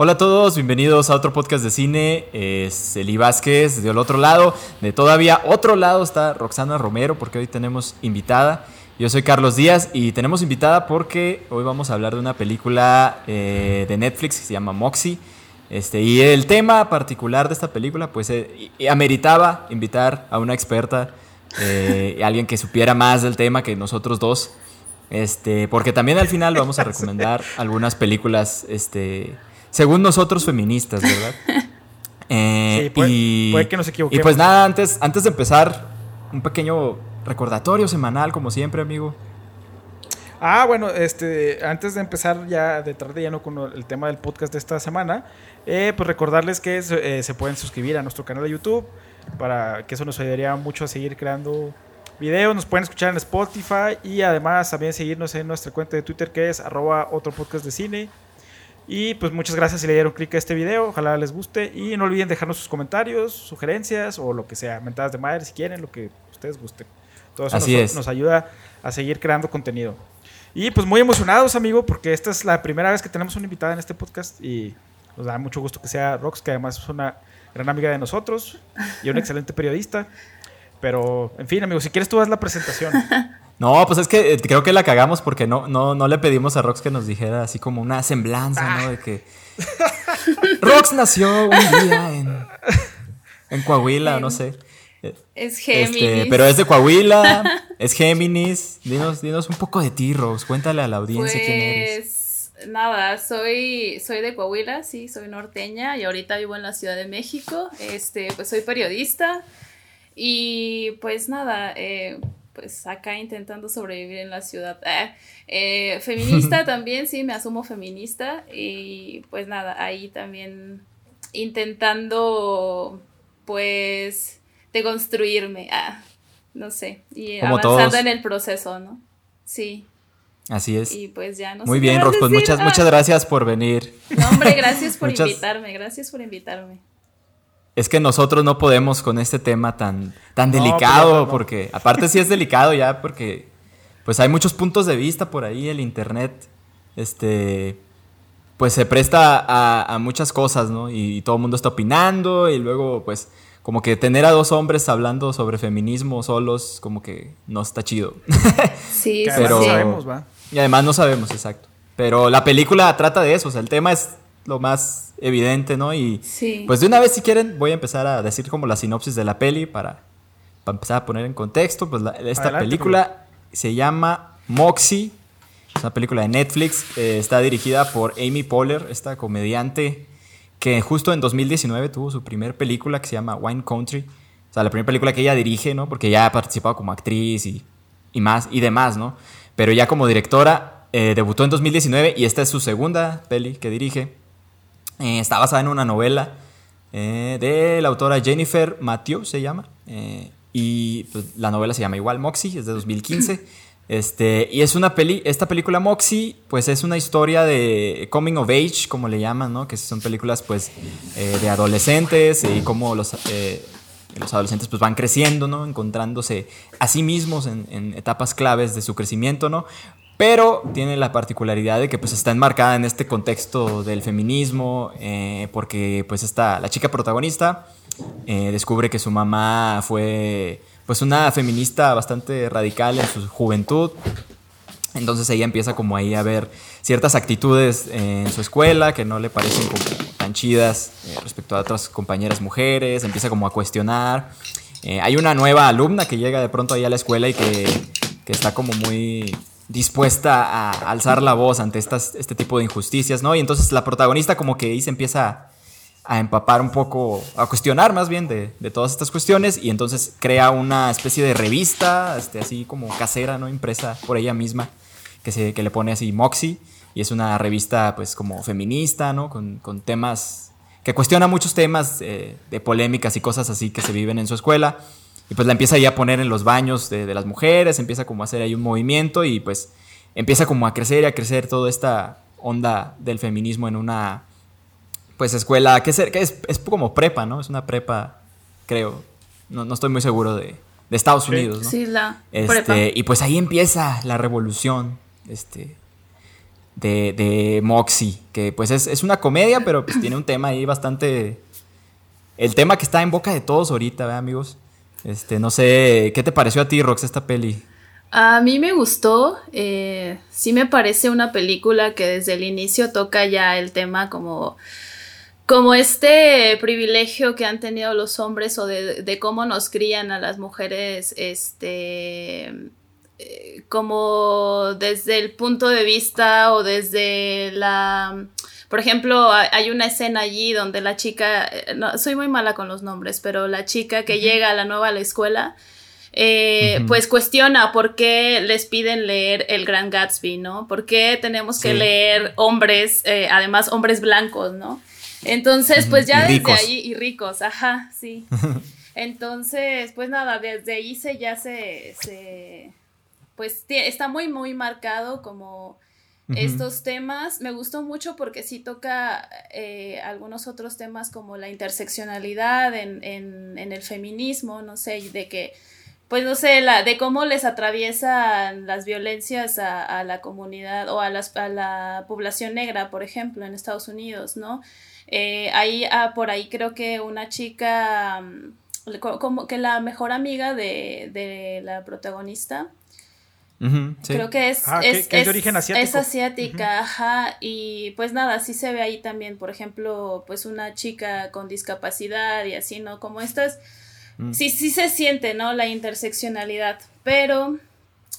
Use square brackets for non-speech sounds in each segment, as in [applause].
Hola a todos, bienvenidos a otro podcast de cine. Es Eli Vázquez del otro lado. De todavía otro lado está Roxana Romero, porque hoy tenemos invitada. Yo soy Carlos Díaz y tenemos invitada porque hoy vamos a hablar de una película eh, de Netflix que se llama Moxie. Este, y el tema particular de esta película, pues eh, ameritaba invitar a una experta, eh, alguien que supiera más del tema que nosotros dos. Este, porque también al final vamos a recomendar [laughs] algunas películas este, según nosotros feministas, ¿verdad? [laughs] Eh, sí, puede, y, que nos equivoquemos. Y pues nada, antes, antes de empezar, un pequeño recordatorio semanal, como siempre, amigo. Ah, bueno, este, antes de empezar ya de tarde ya no con el tema del podcast de esta semana, eh, pues recordarles que eh, se pueden suscribir a nuestro canal de YouTube para que eso nos ayudaría mucho a seguir creando videos. Nos pueden escuchar en Spotify y además también seguirnos en nuestra cuenta de Twitter que es arroba otro podcast de cine. Y pues muchas gracias si le dieron clic a este video, ojalá les guste y no olviden dejarnos sus comentarios, sugerencias o lo que sea, mentadas de madre si quieren, lo que ustedes gusten. Todo eso nos, nos, ayuda a seguir creando contenido. Y pues muy emocionados, amigo, porque esta es la primera vez que tenemos una invitada en este podcast y nos da mucho gusto que sea Rox, que además es una gran amiga de nosotros y un [laughs] excelente periodista. Pero, en fin, amigo, si quieres tú haz la presentación. [laughs] No, pues es que eh, creo que la cagamos porque no, no, no le pedimos a Rox que nos dijera así como una semblanza, ¿no? De que Rox nació un día en, en Coahuila, no sé. Es este, Géminis. pero es de Coahuila, [laughs] es Géminis. Dinos, dinos un poco de ti, Rox. Cuéntale a la audiencia quién eres. Pues nada, soy, soy de Coahuila, sí, soy norteña y ahorita vivo en la Ciudad de México. Este, pues soy periodista y pues nada, eh, pues acá intentando sobrevivir en la ciudad. Ah, eh, feminista [laughs] también, sí, me asumo feminista y pues nada, ahí también intentando pues deconstruirme, ah, no sé, y avanzando en el proceso, ¿no? Sí. Así es. Y pues ya no Muy bien, pues muchas, muchas ah. gracias por venir. No, hombre, gracias [laughs] por invitarme, gracias por invitarme es que nosotros no podemos con este tema tan, tan delicado, porque aparte sí es delicado ya, porque pues hay muchos puntos de vista por ahí, el internet, este, pues se presta a, muchas cosas, ¿no? Y, todo el mundo está opinando y luego pues como que tener a dos hombres hablando sobre feminismo solos, como que no está chido. [laughs] Sí, Pero, no sabemos, ¿va? Y además no sabemos, exacto. Pero la película trata de eso, o sea, el tema es lo más evidente, ¿no? Y pues de una vez, si quieren, voy a empezar a decir como la sinopsis de la peli para, para empezar a poner en contexto. Pues esta película se llama Moxie, es una película de Netflix, eh, está dirigida por Amy Poehler, esta comediante que justo en 2019 tuvo su primer película que se llama Wine Country. O sea, la primera película que ella dirige, ¿no? Porque ya ha participado como actriz y, y más y demás, ¿no? Pero ya como directora eh, debutó en 2019 y esta es su segunda peli que dirige. Eh, está basada en una novela eh, de la autora Jennifer Matthew, se llama. Eh, y pues, la novela se llama igual Moxie, es de 2015. [laughs] Este, y es una peli, esta película Moxie, pues es una historia de coming of age, como le llaman, ¿no? Que son películas, pues, de adolescentes y cómo los, los adolescentes, pues, van creciendo, ¿no? Encontrándose a sí mismos en, en, etapas claves de su crecimiento, ¿no? Pero tiene la particularidad de que pues está enmarcada en este contexto del feminismo, eh, porque pues está la chica protagonista eh, descubre que su mamá fue pues una feminista bastante radical en su juventud, entonces ella empieza como ahí a ver ciertas actitudes en su escuela que no le parecen tan chidas eh, respecto a otras compañeras mujeres, empieza como a cuestionar. hay una nueva alumna que llega de pronto ahí a la escuela y que, que está como muy dispuesta a alzar la voz ante estas, este tipo de injusticias, ¿no? Y entonces la protagonista como que ahí se empieza a empapar un poco, a cuestionar más bien de, todas estas cuestiones y entonces crea una especie de revista, este, así como casera, ¿no? Impresa por ella misma, que, se, que le pone así Moxie y es una revista pues como feminista, ¿no? Con, temas, que cuestiona muchos temas eh, de polémicas y cosas así que se viven en su escuela. Y pues la empieza ahí a poner en los baños de, las mujeres, empieza como a hacer ahí un movimiento y pues empieza como a crecer y a crecer toda esta onda del feminismo en una pues escuela que es, es, es como prepa, ¿no? Es una prepa, creo. No, no estoy muy seguro de, de Estados Unidos, ¿no? Sí, la este, Y pues ahí empieza la revolución este, de, de Moxie, que pues es, una comedia, pero pues tiene un tema ahí bastante... El tema que está en boca de todos ahorita, ¿verdad, amigos? Este, no sé, ¿qué te pareció a ti, Rox, esta peli? A mí me gustó, eh, sí me parece una película que desde el inicio toca ya el tema como, como este privilegio que han tenido los hombres o de, cómo nos crían a las mujeres, este, eh, como desde el punto de vista o desde la... Por ejemplo, hay una escena allí donde la chica, eh, no, soy muy mala con los nombres, pero la chica que llega a la nueva a la escuela, eh, pues cuestiona por qué les piden leer El Gran Gatsby, ¿no? ¿Por qué tenemos que leer hombres, eh, además hombres blancos, ¿no? Entonces, pues ya desde ahí, y ricos, ajá, sí. [laughs] Entonces, pues nada, desde ahí se ya se, se pues está muy, muy marcado como estos temas. Me gustó mucho porque sí toca eh, algunos otros temas como la interseccionalidad en, en, en el feminismo, no sé, de que pues no sé, la, de cómo les atraviesan las violencias a, la comunidad o a, las, a, la población negra, por ejemplo, en Estados Unidos, ¿no? Eh, ahí, ah, por ahí creo que una chica, mm, como que la mejor amiga de, la protagonista, Creo que es, ah, es, de origen asiático. Es asiática, ajá. Y pues nada, sí se ve ahí también, por ejemplo, pues una chica con discapacidad y así, ¿no? Como estas Mm. Sí, sí se siente, ¿no? La interseccionalidad, pero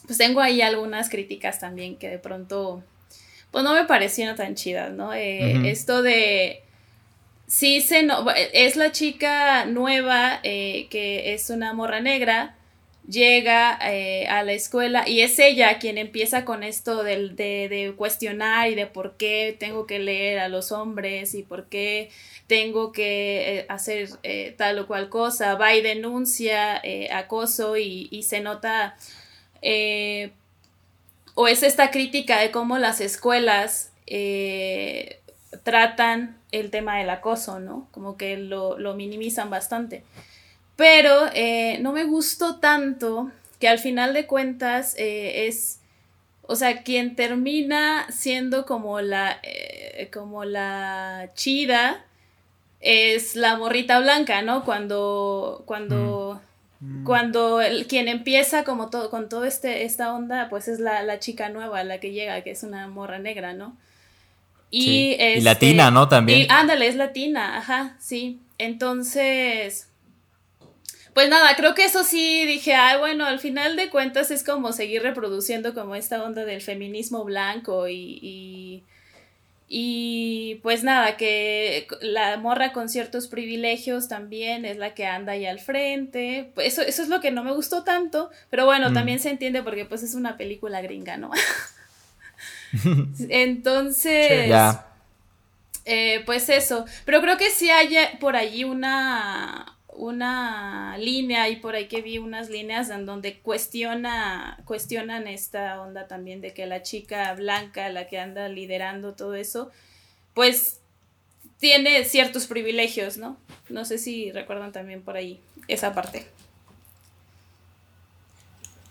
pues tengo ahí algunas críticas también que de pronto, pues no me parecieron tan chidas, ¿no? Eh, esto de... Sí, se no, es la chica nueva eh, que es una morra negra, llega eh, a la escuela y es ella quien empieza con esto de, de, cuestionar y de por qué tengo que leer a los hombres y por qué tengo que eh, hacer eh, tal o cual cosa, va y denuncia acoso y, se nota o es esta crítica de cómo las escuelas tratan el tema del acoso, ¿no? Como que lo, lo minimizan bastante. Pero eh, no me gustó tanto que al final de cuentas eh, es, o sea, quien termina siendo como la, eh, como la chida es la morrita blanca, ¿no? Cuando, cuando, mm. cuando el, quien empieza como todo, con toda este, esta onda, pues es la, chica nueva, la que llega, que es una morra negra, ¿no? Y, y latina, este, ¿no? También. Y, ándale, es latina, ajá, sí. Entonces, pues nada, creo que eso sí dije, ay, bueno, al final de cuentas es como seguir reproduciendo como esta onda del feminismo blanco y, y, pues nada, que la morra con ciertos privilegios también es la que anda ahí al frente. Pues eso, eso es lo que no me gustó tanto, pero bueno, mm. también se entiende porque pues es una película gringa, ¿no? [laughs] Entonces... Eh, pues eso, pero creo que sí hay por allí una, una línea y por ahí que vi unas líneas en donde cuestiona, cuestionan esta onda también de que la chica blanca, la que anda liderando todo eso, pues tiene ciertos privilegios, ¿no? No sé si recuerdan también por ahí esa parte.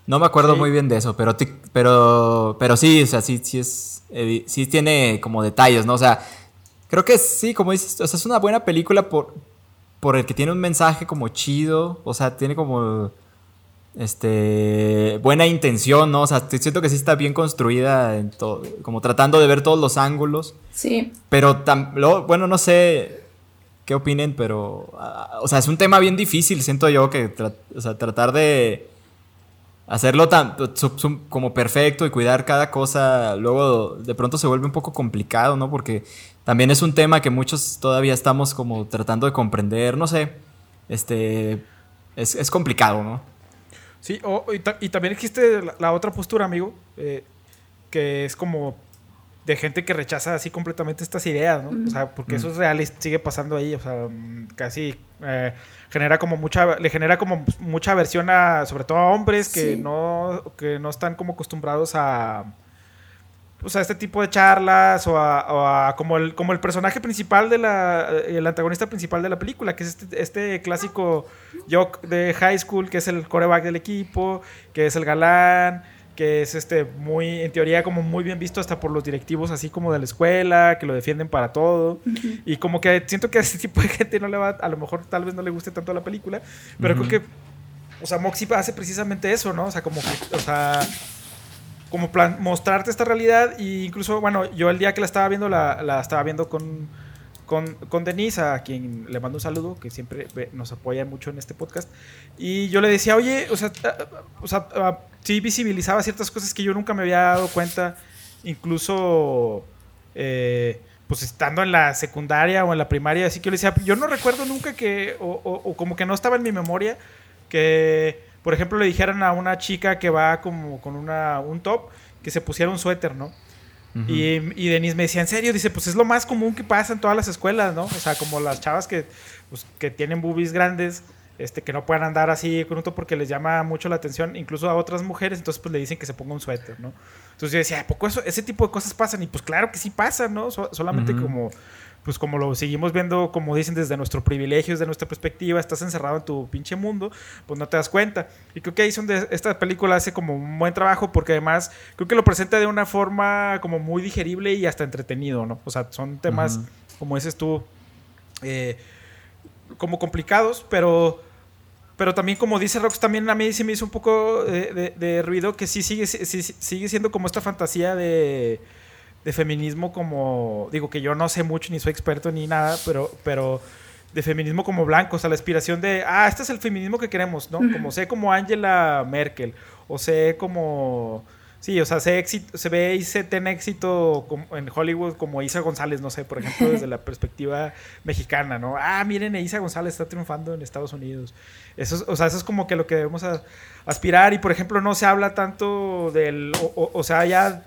No me acuerdo muy bien de eso, pero, pero, pero sí, o sea, sí, sí es, sí tiene como detalles, ¿no? O sea, creo que sí, como dices, o sea, es una buena película por, por el que tiene un mensaje como chido, o sea, tiene como este buena intención, ¿no? O sea, siento que sí está bien construida en todo, como tratando de ver todos los ángulos. Sí. Pero bueno, no sé qué opinen, pero ah, o sea, es un tema bien difícil, siento yo que o sea, tratar de hacerlo tan como perfecto y cuidar cada cosa, luego de pronto se vuelve un poco complicado, ¿no? Porque también es un tema que muchos todavía estamos como tratando de comprender, no sé, este, es, complicado, ¿no? Sí, y, también existe la, otra postura, amigo, eh, que es como de gente que rechaza así completamente estas ideas, ¿no? O sea, porque eso es real y sigue pasando ahí, o sea, casi eh, genera como mucha, le genera como mucha aversión a, sobre todo a hombres que no, que no están como acostumbrados a o sea, este tipo de charlas o a, como, el, como el personaje principal de la, el antagonista principal de la película, que es este, este clásico jock de high school, que es el coreback del equipo, que es el galán, que es este muy, en teoría, como muy bien visto hasta por los directivos así como de la escuela, que lo defienden para todo. Y como que siento que a ese tipo de gente no le va, a lo mejor tal vez no le guste tanto la película, pero creo que, o sea, Moxie hace precisamente eso, ¿no? O sea, como que, o sea, como plan, mostrarte esta realidad e incluso, bueno, yo el día que la estaba viendo, la, la estaba viendo con con, con Denise, a quien le mando un saludo, que siempre nos apoya mucho en este podcast. Y yo le decía, oye, o sea, o sea sí visibilizaba ciertas cosas que yo nunca me había dado cuenta, incluso eh, pues estando en la secundaria o en la primaria, así que yo le decía, yo no recuerdo nunca que, o, o, como que no estaba en mi memoria, que, por ejemplo, le dijeran a una chica que va como con una, un top, que se pusiera un suéter, ¿no? Y, y, Denise me decía, en serio, dice, pues es lo más común que pasa en todas las escuelas, ¿no? O sea, como las chavas que, pues, que tienen boobies grandes, este, que no puedan andar así con porque les llama mucho la atención, incluso a otras mujeres, entonces pues le dicen que se ponga un suéter, ¿no? Entonces yo decía, ¿a poco eso, ese tipo de cosas pasan? Y pues claro que sí pasan, ¿no? solamente como pues como lo seguimos viendo, como dicen, desde nuestro privilegio, desde nuestra perspectiva, estás encerrado en tu pinche mundo, pues no te das cuenta. Y creo que ahí donde esta película hace como un buen trabajo porque además creo que lo presenta de una forma como muy digerible y hasta entretenido, ¿no? O sea, son temas, como dices tú, eh, como complicados, pero... Pero también, como dice Rox, también a mí se me hizo un poco de, ruido que sí sigue, sigue siendo como esta fantasía de, de feminismo como, digo que yo no sé mucho ni soy experto ni nada, pero, pero de feminismo como blanco, o sea, la aspiración de, ah, este es el feminismo que queremos, ¿no? Como sé como Angela Merkel, o sé como Sí, o sea, se, éxito, se ve y se tiene éxito en Hollywood como Isa González, no sé, por ejemplo, desde la perspectiva mexicana, ¿no? Ah, miren, Isa González está triunfando en Estados Unidos. Eso, o sea, eso es como que lo que debemos aspirar y, por ejemplo, no se habla tanto del, o, sea, ya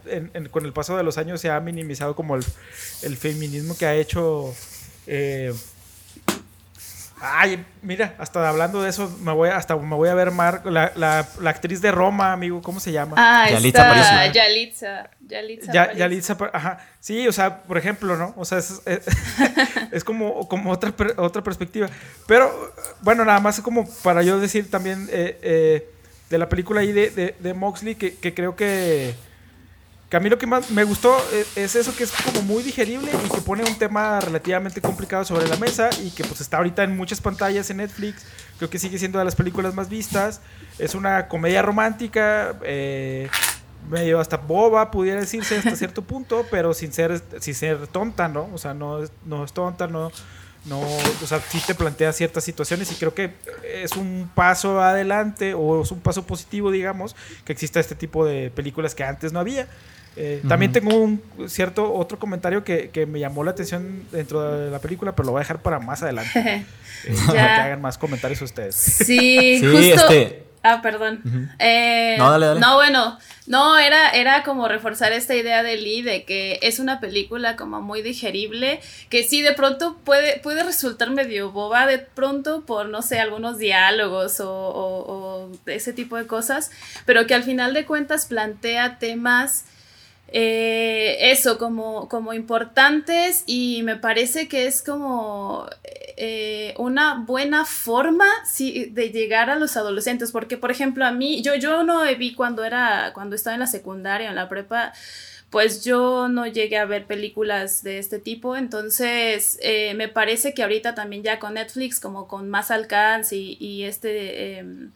con el paso de los años se ha minimizado como el, el feminismo que ha hecho... Eh, Ay, mira, hasta hablando de eso, me voy hasta me voy a ver Mar, la, la, la actriz de Roma, amigo, ¿cómo se llama? Ah, Yalitza está, Yalitza, Yalitza, ya, Yalitza, ajá. Sí, o sea, por ejemplo, ¿no? O sea, es, es, [laughs] como, como otra, otra perspectiva. Pero, bueno, nada más como para yo decir también eh, eh, de la película ahí de, de, de Moxley, que, que creo que que a mí lo que más me gustó eh, es eso que es como muy digerible y que pone un tema relativamente complicado sobre la mesa y que pues está ahorita en muchas pantallas en Netflix. Creo que sigue siendo de las películas más vistas. Es una comedia romántica, eh, medio hasta boba, pudiera decirse hasta [laughs] cierto punto, pero sin ser, sin ser tonta, ¿no? O sea, no, no es tonta, no, no, o sea, sí te plantea ciertas situaciones y creo que es un paso adelante o es un paso positivo, digamos, que exista este tipo de películas que antes no había. Eh, también tengo un cierto otro comentario que, que, me llamó la atención dentro de la película, pero lo voy a dejar para más adelante. [laughs] Eh, para que hagan más comentarios ustedes. Sí, justo. Este... Ah, perdón. Eh, no, dale, dale. No, bueno, no, era, era como reforzar esta idea de Lee de que es una película como muy digerible, que sí de pronto puede, puede resultar medio boba de pronto por, no sé, algunos diálogos o, o ese tipo de cosas, pero que al final de cuentas plantea temas eh, eso como, como importantes y me parece que es como eh, una buena forma de llegar a los adolescentes porque por ejemplo a mí yo, yo no vi cuando era cuando estaba en la secundaria en la prepa pues yo no llegué a ver películas de este tipo, entonces eh, me parece que ahorita también ya con Netflix, como con más alcance y, y este, em,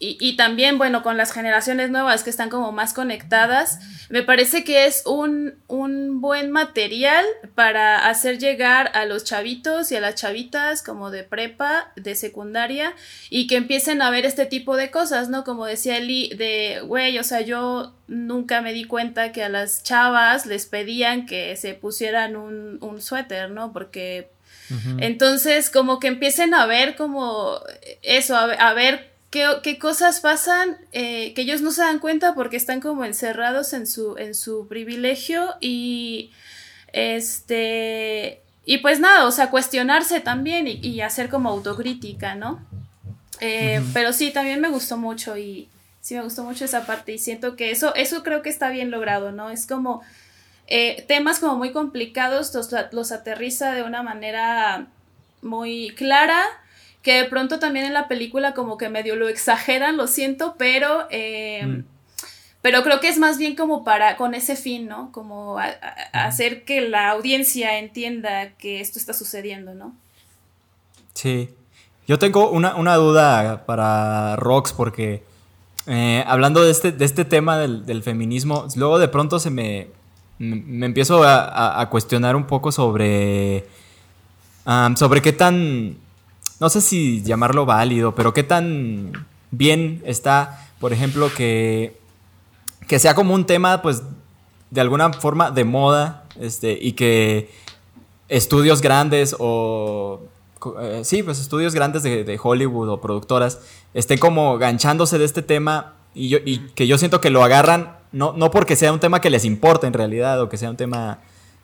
y, también, bueno, con las generaciones nuevas que están como más conectadas, me parece que es un, un, buen material para hacer llegar a los chavitos y a las chavitas como de prepa, de secundaria, y que empiecen a ver este tipo de cosas, ¿no? Como decía Eli, de, güey, o sea, yo nunca me di cuenta que a las chavas les pedían que se pusieran un, un suéter, ¿no? Porque... Entonces, como que empiecen a ver como eso, a ver qué, cosas pasan eh, que ellos no se dan cuenta porque están como encerrados en su, en su privilegio y este y pues nada, o sea, cuestionarse también y, hacer como autocrítica, ¿no? Eh, pero sí, también me gustó mucho y sí me gustó mucho esa parte y siento que eso, eso creo que está bien logrado, ¿no? Es como eh, temas como muy complicados, los, los aterriza de una manera muy clara que de pronto también en la película como que medio lo exageran, lo siento, pero... Eh, mm. Pero creo que es más bien como para, con ese fin, ¿no? Como hacer que la audiencia entienda que esto está sucediendo, ¿no? Sí. Yo tengo una, duda para Rox porque eh, hablando de este, de este tema del, feminismo, luego de pronto se me, me empiezo a, cuestionar un poco sobre, sobre qué tan, no sé si llamarlo válido, pero qué tan bien está, por ejemplo, que que sea como un tema, pues, de alguna forma de moda, este, y que estudios grandes o... Eh, sí, pues estudios grandes de, Hollywood o productoras estén como ganchándose de este tema y, yo, y que yo siento que lo agarran no, no porque sea un tema que les importe en realidad o que sea un tema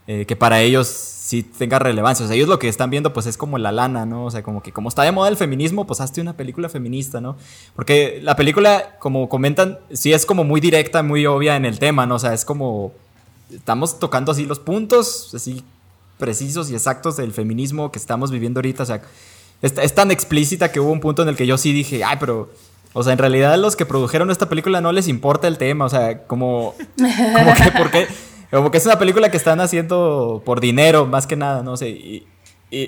eh, que para ellos sí tenga relevancia. O sea, ellos lo que están viendo pues es como la lana, ¿no? O sea, como que como está de moda el feminismo, pues hazte una película feminista, ¿no? Porque la película, como comentan, sí es como muy directa, muy obvia en el tema, ¿no? O sea, es como... Estamos tocando así los puntos, así precisos y exactos del feminismo que estamos viviendo ahorita. O sea, es, tan explícita que hubo un punto en el que yo sí dije, ay, pero... O sea, en realidad los que produjeron esta película no les importa el tema. O sea, como... como que, ¿por qué? Como que es una película que están haciendo por dinero, más que nada, no sé. Y,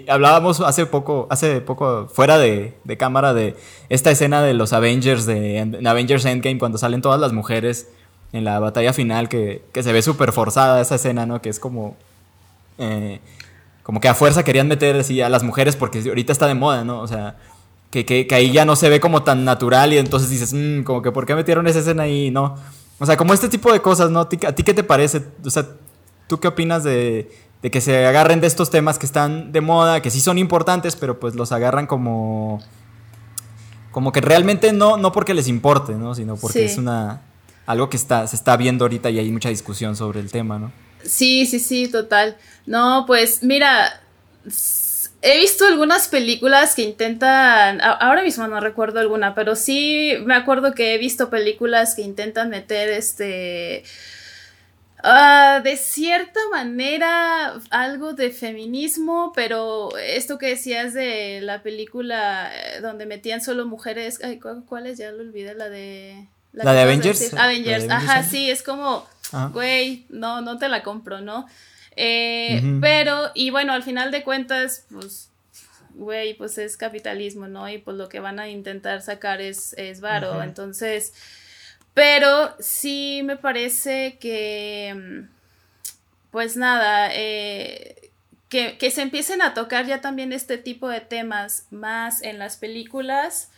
hablábamos hace poco, hace poco, fuera de, cámara, de esta escena de los Avengers, de Avengers Endgame, cuando salen todas las mujeres en la batalla final, que, se ve súper forzada esa escena, ¿no? Que es como... Eh, como que a fuerza querían meter así a las mujeres porque ahorita está de moda, ¿no? O sea, que, que, ahí ya no se ve como tan natural y entonces dices, mmm, como que ¿por qué metieron esa escena ahí? No. O sea, como este tipo de cosas, ¿no? ¿A ti, qué te parece? O sea, ¿tú qué opinas de, que se agarren de estos temas que están de moda, que sí son importantes, pero pues los agarran como... Como que realmente no, no porque les importe, ¿no? Sino porque es una... Algo que está, se está viendo ahorita y hay mucha discusión sobre el tema, ¿no? Sí, sí, sí, total. No, pues mira, he visto algunas películas que intentan, ahora mismo no recuerdo alguna, pero sí me acuerdo que he visto películas que intentan meter este... Ah, de cierta manera algo de feminismo, pero esto que decías de la película eh, donde metían solo mujeres, ¿cuál es? Ya lo olvidé, la de... La, de Avengers. Avengers, ajá, sí, es como, güey, no, no te la compro, ¿no? Eh, pero, y bueno, al final de cuentas, pues, güey, pues es capitalismo, ¿no? Y pues lo que van a intentar sacar es, es varo. Entonces, pero sí me parece que, pues nada, eh, que, que, se empiecen a tocar ya también este tipo de temas más en las películas.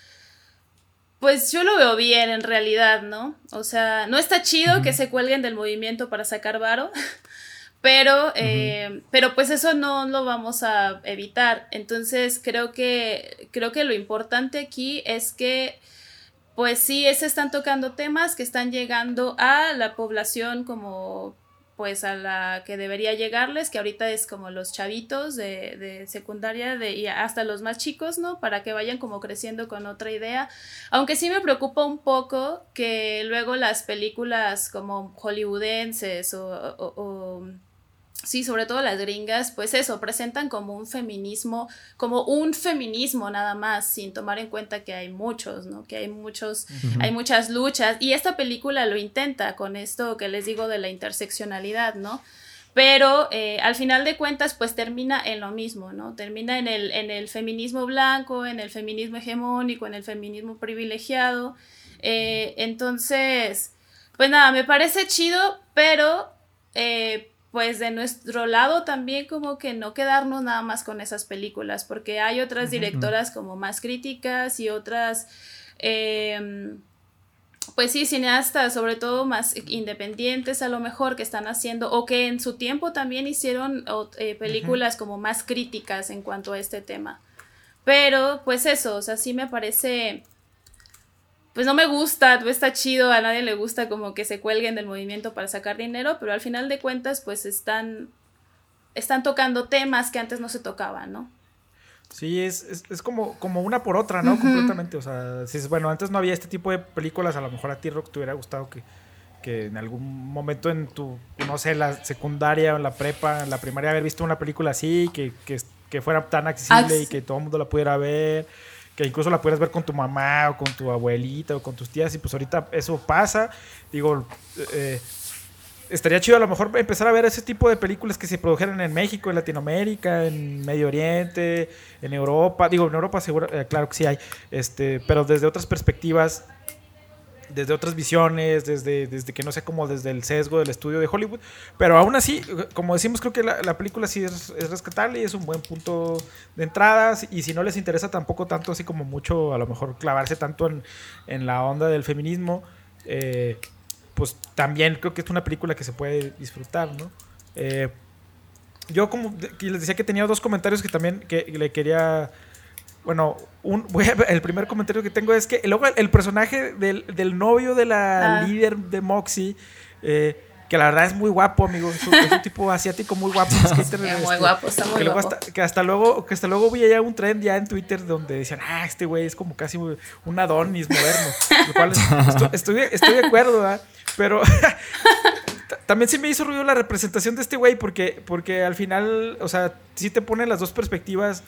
Pues yo lo veo bien en realidad, ¿no? O sea, no está chido que se cuelguen del movimiento para sacar varo, [laughs] Pero, eh, pero pues eso no lo vamos a evitar. Entonces creo que, creo que lo importante aquí es que pues sí, se están tocando temas que están llegando a la población como pues a la que debería llegarles, que ahorita es como los chavitos de, de, secundaria de, y hasta los más chicos, ¿no? Para que vayan como creciendo con otra idea. Aunque sí me preocupa un poco que luego las películas como hollywoodenses o Sí, sobre todo las gringas, pues eso, presentan como un feminismo, como un feminismo nada más, sin tomar en cuenta que hay muchos, ¿no? Que hay muchos, hay muchas luchas. Y esta película lo intenta con esto que les digo de la interseccionalidad, ¿no? Pero eh, al final de cuentas, pues termina en lo mismo, ¿no? Termina en el, en el feminismo blanco, en el feminismo hegemónico, en el feminismo privilegiado. Eh, entonces, pues nada, me parece chido, pero eh, pues de nuestro lado también como que no quedarnos nada más con esas películas, porque hay otras directoras como más críticas y otras, em, pues sí, cineastas, sobre todo más independientes a lo mejor que están haciendo, o que en su tiempo también hicieron eh, películas como más críticas en cuanto a este tema. Pero pues eso, o sea, sí me parece pues no me gusta, no está chido, a nadie le gusta como que se cuelguen del movimiento para sacar dinero, pero al final de cuentas pues están, están tocando temas que antes no se tocaban, ¿no? Sí, es, como, como una por otra, ¿no? Completamente, o sea, si es, bueno, antes no había este tipo de películas, a lo mejor a ti, Rock, te hubiera gustado que, que en algún momento en tu, no sé, la secundaria o en la prepa, en la primaria, haber visto una película así, que, que, fuera tan accesible y que todo el mundo la pudiera ver que incluso la puedes ver con tu mamá o con tu abuelita o con tus tías y pues ahorita eso pasa. Digo, eh, estaría chido a lo mejor empezar a ver ese tipo de películas que se produjeran en México, en Latinoamérica, en Medio Oriente, en Europa. Digo, en Europa seguro, eh, claro que sí hay, este, pero desde otras perspectivas desde otras visiones, desde, desde que no sé, como desde el sesgo del estudio de Hollywood. Pero aún así, como decimos, creo que la, película sí es, rescatable y es un buen punto de entrada. Y si no les interesa tampoco tanto, así como mucho, a lo mejor clavarse tanto en, en la onda del feminismo, eh, pues también creo que es una película que se puede disfrutar, ¿no? Eh, yo como les decía que tenía dos comentarios que también que le quería bueno, un, el primer comentario que tengo es que luego el, personaje del, novio de la ah. líder de Moxie, eh, que la verdad es muy guapo, amigo. Es un, tipo asiático muy guapo. [laughs] muy este, guapo, está muy que guapo. Hasta, que hasta luego, que hasta luego vi ya un trend ya en Twitter donde decían, ah, este güey es como casi un Adonis moderno. Lo cual estoy, estoy, de acuerdo, ¿verdad? Pero [laughs] también sí me hizo ruido la representación de este güey porque, porque al final, o sea, sí te pone las dos perspectivas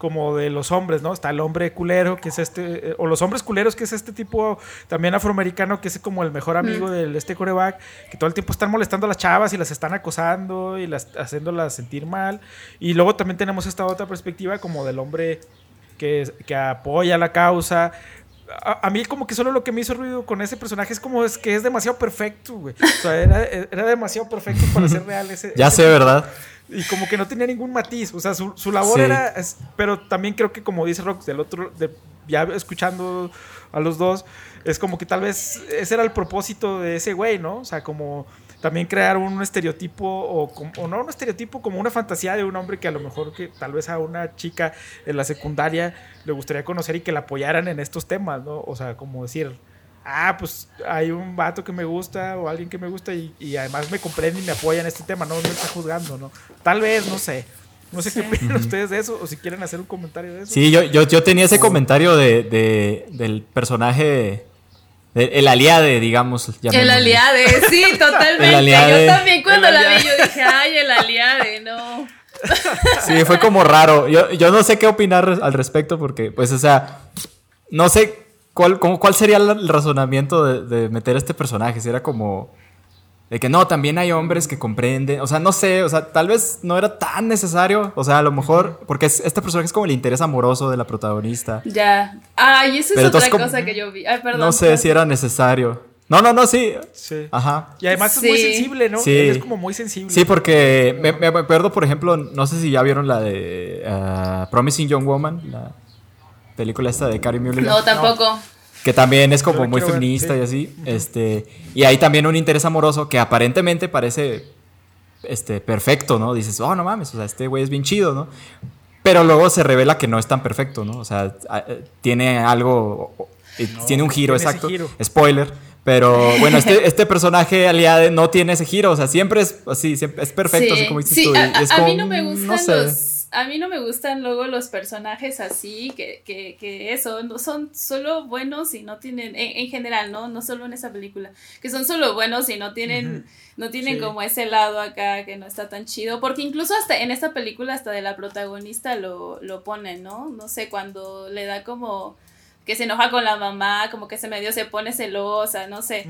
como de los hombres, ¿no? Está el hombre culero, que es este, eh, o los hombres culeros, que es este tipo también afroamericano, que es como el mejor amigo mm. de este coreback, que todo el tiempo están molestando a las chavas y las están acosando y las haciéndolas sentir mal. Y luego también tenemos esta otra perspectiva como del hombre que, que apoya la causa. A, mí como que solo lo que me hizo ruido con ese personaje es como es que es demasiado perfecto, güey. O sea, era, era demasiado perfecto para ser real ese. [laughs] ya sé, ¿verdad? Y como que no tenía ningún matiz. O sea, su, su labor era. pero también creo que, como dice Rox, del otro. De, ya escuchando a los dos, es como que tal vez ese era el propósito de ese güey, ¿no? O sea, como también crear un estereotipo, o, o, no un estereotipo, como una fantasía de un hombre que a lo mejor que tal vez a una chica en la secundaria le gustaría conocer y que la apoyaran en estos temas, ¿no? O sea, como decir, ah, pues hay un vato que me gusta o alguien que me gusta y, además me comprende y me apoya en este tema, no me está juzgando, ¿no? Tal vez, no sé. No sé qué opinan ustedes de eso o si quieren hacer un comentario de eso. Sí, yo, yo, yo tenía ese comentario de, del personaje, el aliade, digamos. El aliade, sí, [laughs] totalmente. yo también cuando la vi yo dije, ay, el aliade, no. [laughs] Sí, fue como raro. Yo, yo no sé qué opinar al respecto porque, pues, o sea, no sé ¿Cuál, ¿Cuál sería el razonamiento de, meter a este personaje? Si era como. De que no, también hay hombres que comprenden. O sea, no sé, o sea, tal vez no era tan necesario. O sea, a lo mejor. Porque este personaje es como el interés amoroso de la protagonista. Ya. Ay, eso es otra cosa que yo vi. Ay, perdón. No sé si era necesario. No, no, no, sí. Sí. Ajá. Y además es muy sensible, ¿no? Sí. es como muy sensible. Sí, porque me, acuerdo, por ejemplo, no sé si ya vieron la de ah, Promising Young Woman, la película esta de Carrie Mulligan. No, tampoco. Que también es como muy feminista y así. Este, y hay también un interés amoroso que aparentemente parece este, perfecto, ¿no? Dices, oh, no mames, o sea, este güey es bien chido, ¿no? Pero luego se revela que no es tan perfecto, ¿no? O sea, eh, tiene algo, tiene un giro, exacto. Spoiler. Pero [laughs] bueno, este, este personaje aliado no tiene ese giro, o sea, siempre es así, siempre es perfecto, así como dices tú. A, mí no me gustan los a mí no me gustan luego los personajes así, que, que, que eso, no son solo buenos y no tienen, en, general, ¿no? No solo en esa película, que son solo buenos y no tienen, no tienen como ese lado acá que no está tan chido, porque incluso hasta en esta película hasta de la protagonista lo, lo ponen, ¿no? No sé, cuando le da como que se enoja con la mamá, como que se medio se pone celosa, no sé.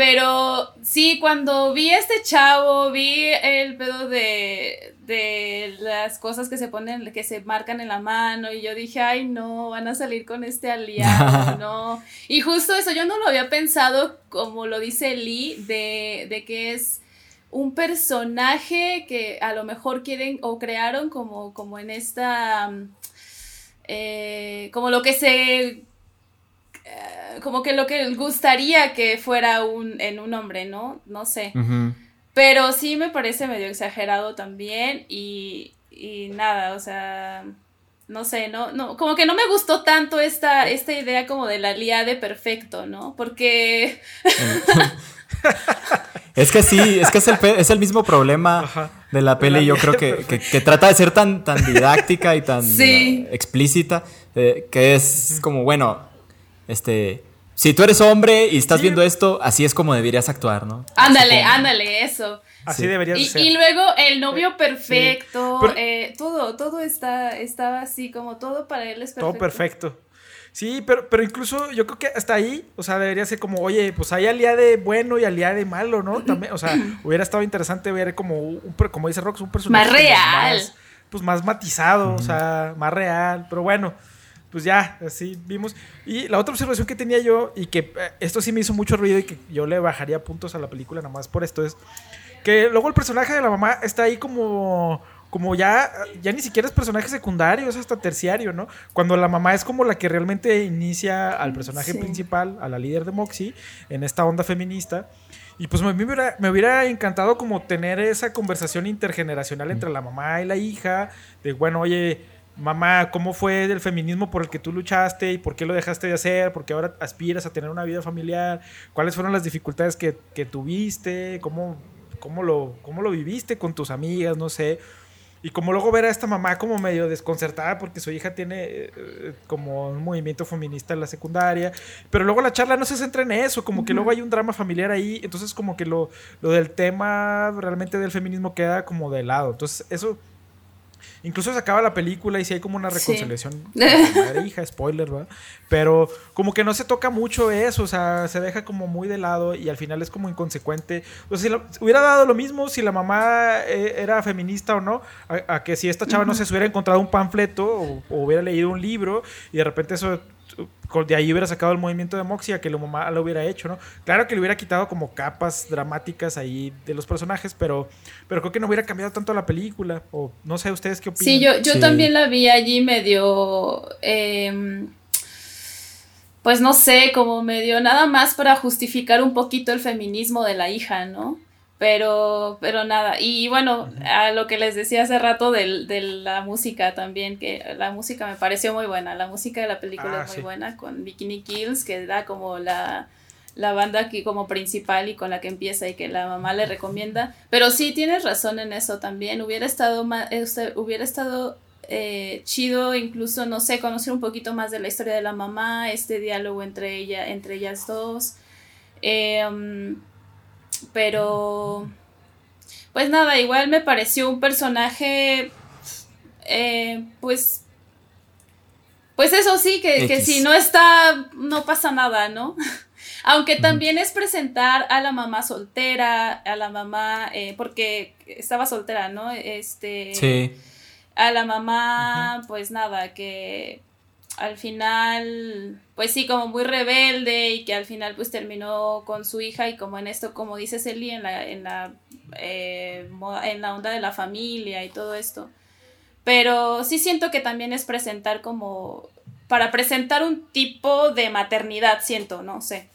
Pero sí, cuando vi a este chavo, vi el pedo de, de las cosas que se ponen, que se marcan en la mano, y yo dije, ay, no, van a salir con este aliado, [laughs] no. Y justo eso, yo no lo había pensado, como lo dice Lee, de, de que es un personaje que a lo mejor quieren o crearon como, como en esta. Eh, como lo que se eh, como que lo que gustaría que fuera un, en un hombre, ¿no? No sé. Pero sí me parece medio exagerado también y, y nada, o sea, no sé, no, no, como que no me gustó tanto esta, esta idea como de la de perfecto, ¿no? Porque... [laughs] es que sí, es que es el, es el mismo problema de la peli, yo creo que, que, trata de ser tan, tan didáctica y tan explícita, eh, que es como, bueno, este, si tú eres hombre y estás viendo esto, así es como deberías actuar, ¿no? Ándale, ándale, eso. Así deberías y, ser. Y luego el novio perfecto, eh, todo, todo está, estaba así, como todo para él es perfecto. Todo perfecto. Sí, pero, pero incluso yo creo que hasta ahí, o sea, debería ser como, oye, pues hay alía de bueno y alía de malo, ¿no? También, o sea, [laughs] hubiera estado interesante ver como, un, como dice Rox, un personaje. Más real. pues más matizado, o sea, más real. Pero bueno, pues ya, así vimos. Y la otra observación que tenía yo, y que eh, esto sí me hizo mucho ruido y que yo le bajaría puntos a la película nada más por esto, es que luego el personaje de la mamá está ahí como como ya, ya ni siquiera es personaje secundario, es hasta terciario, ¿no? Cuando la mamá es como la que realmente inicia al personaje principal, a la líder de Moxie, en esta onda feminista. Y pues me hubiera, me hubiera encantado como tener esa conversación intergeneracional entre la mamá y la hija, de bueno, oye, mamá, ¿cómo fue el feminismo por el que tú luchaste y por qué lo dejaste de hacer? ¿Por qué ahora aspiras a tener una vida familiar? ¿Cuáles fueron las dificultades que, que tuviste? ¿Cómo, cómo, lo, ¿Cómo lo viviste con tus amigas? No sé. Y como luego ver a esta mamá como medio desconcertada porque su hija tiene eh, como un movimiento feminista en la secundaria, pero luego la charla no se centra en eso, como que luego hay un drama familiar ahí, entonces como que lo, lo del tema realmente del feminismo queda como de lado. Entonces eso Incluso se acaba la película y si hay como una reconciliación [laughs] madre hija, spoiler, ¿verdad? Pero como que no se toca mucho eso, o sea, se deja como muy de lado y al final es como inconsecuente. O sea, si hubiera dado lo mismo si la mamá eh, era feminista o no, a, que si esta chava no se hubiera encontrado un panfleto o hubiera leído un libro y de repente eso de ahí hubiera sacado el movimiento de Moxia que la mamá lo hubiera hecho, ¿no? Claro que le hubiera quitado como capas dramáticas ahí de los personajes, pero, pero creo que no hubiera cambiado tanto la película. O no sé, ¿ustedes qué opinan? Sí, yo, yo también la vi allí medio. Em, pues no sé, como medio nada más para justificar un poquito el feminismo de la hija, ¿no? Pero, pero nada. Y bueno, a lo que les decía hace rato de, de, la música también, que la música me pareció muy buena. La música de la película ah, es muy buena, con Bikini Kills, que da como la, la banda aquí como principal y con la que empieza y que la mamá le recomienda. Pero sí, tienes razón en eso también. Hubiera estado, más, este, hubiera estado eh, chido incluso, no sé, conocer un poquito más de la historia de la mamá, este diálogo entre, ella, entre ellas dos. Eh, pero, pues nada, igual me pareció un personaje, eh, pues, pues eso sí, que, si no está, no pasa nada, ¿no? [laughs] Aunque también es presentar a la mamá soltera, a la mamá, eh, porque estaba soltera, ¿no? Este. Sí. A la mamá, pues nada, que al final, pues sí, como muy rebelde y que al final pues terminó con su hija y como en esto, como dice Celi, en la, en la, eh, en la onda de la familia y todo esto. Pero sí siento que también es presentar como, para presentar un tipo de maternidad, siento, no sé.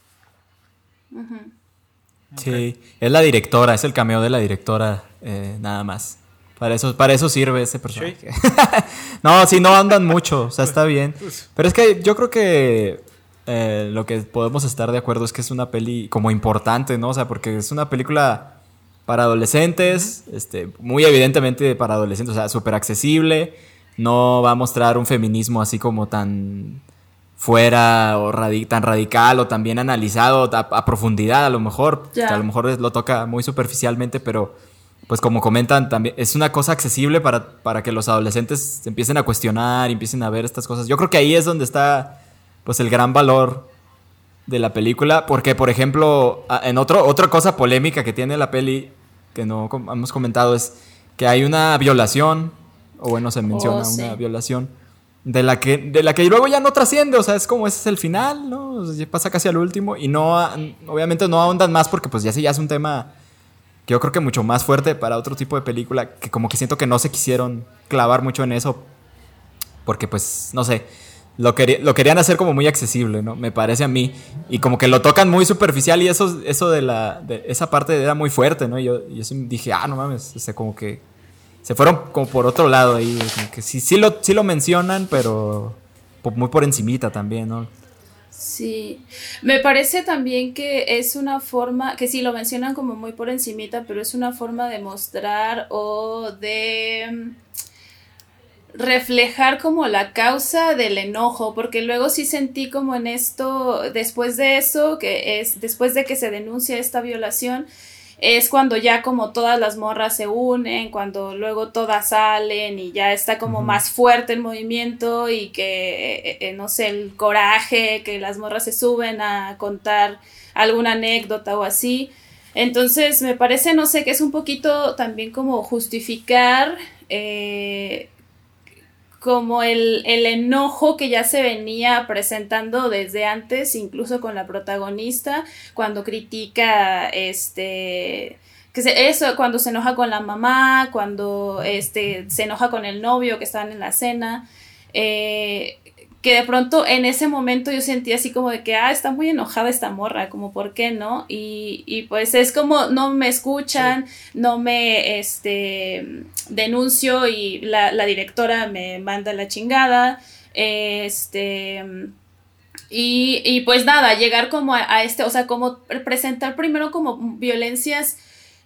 Sí, es la directora, es el cameo de la directora, eh, nada más. Para eso, para eso sirve ese personaje. [laughs] no, si no andan mucho, o sea, está bien. [laughs] Pues. Pero es que yo creo que eh, lo que podemos estar de acuerdo es que es una peli como importante, ¿no? O sea, porque es una película para adolescentes, este, muy evidentemente para adolescentes, o sea, súper accesible. No va a mostrar un feminismo así como tan fuera o tan radical o tan bien analizado a, profundidad a lo mejor. a lo mejor lo toca muy superficialmente, pero pues como comentan, también es una cosa accesible para, para que los adolescentes empiecen a cuestionar, empiecen a ver estas cosas. Yo creo que ahí es donde está pues el gran valor de la película, porque por ejemplo, en otro, otra cosa polémica que tiene la peli, que no hemos comentado, es que hay una violación, o bueno, se menciona oh, una violación, de la, que, de la que luego ya no trasciende, o sea, es como ese es el final, ¿no? pasa casi al último y no, obviamente no ahondan más porque pues ya sí ya es un tema que yo creo que mucho más fuerte para otro tipo de película, que como que siento que no se quisieron clavar mucho en eso, porque pues, no sé, lo, lo querían hacer como muy accesible, ¿no? Me parece a mí, y como que lo tocan muy superficial y eso, eso de la, de esa parte era muy fuerte, ¿no? Y yo, yo dije, ah, no mames, o sea, como que se fueron como por otro lado ahí, como que sí, sí, lo, sí lo mencionan, pero muy por encimita también, ¿no? Sí, me parece también que es una forma, que sí lo mencionan como muy por encimita, pero es una forma de mostrar o de mm, reflejar como la causa del enojo, porque luego sí sentí como en esto, después de eso, que es después de que se denuncia esta violación, es cuando ya como todas las morras se unen, cuando luego todas salen y ya está como más fuerte el movimiento y que, eh, eh, no sé, el coraje, que las morras se suben a contar alguna anécdota o así. Entonces me parece, no sé, que es un poquito también como justificar eh, como el, el, enojo que ya se venía presentando desde antes, incluso con la protagonista, cuando critica este que se, eso, cuando se enoja con la mamá, cuando este, se enoja con el novio que estaban en la cena. Eh, que de pronto en ese momento yo sentí así como de que, ah, está muy enojada esta morra, como, ¿por qué no? Y, y pues es como, no me escuchan, no me, este, denuncio y la, la, directora me manda la chingada, este, y, y pues nada, llegar como a, a, este, o sea, como presentar primero como violencias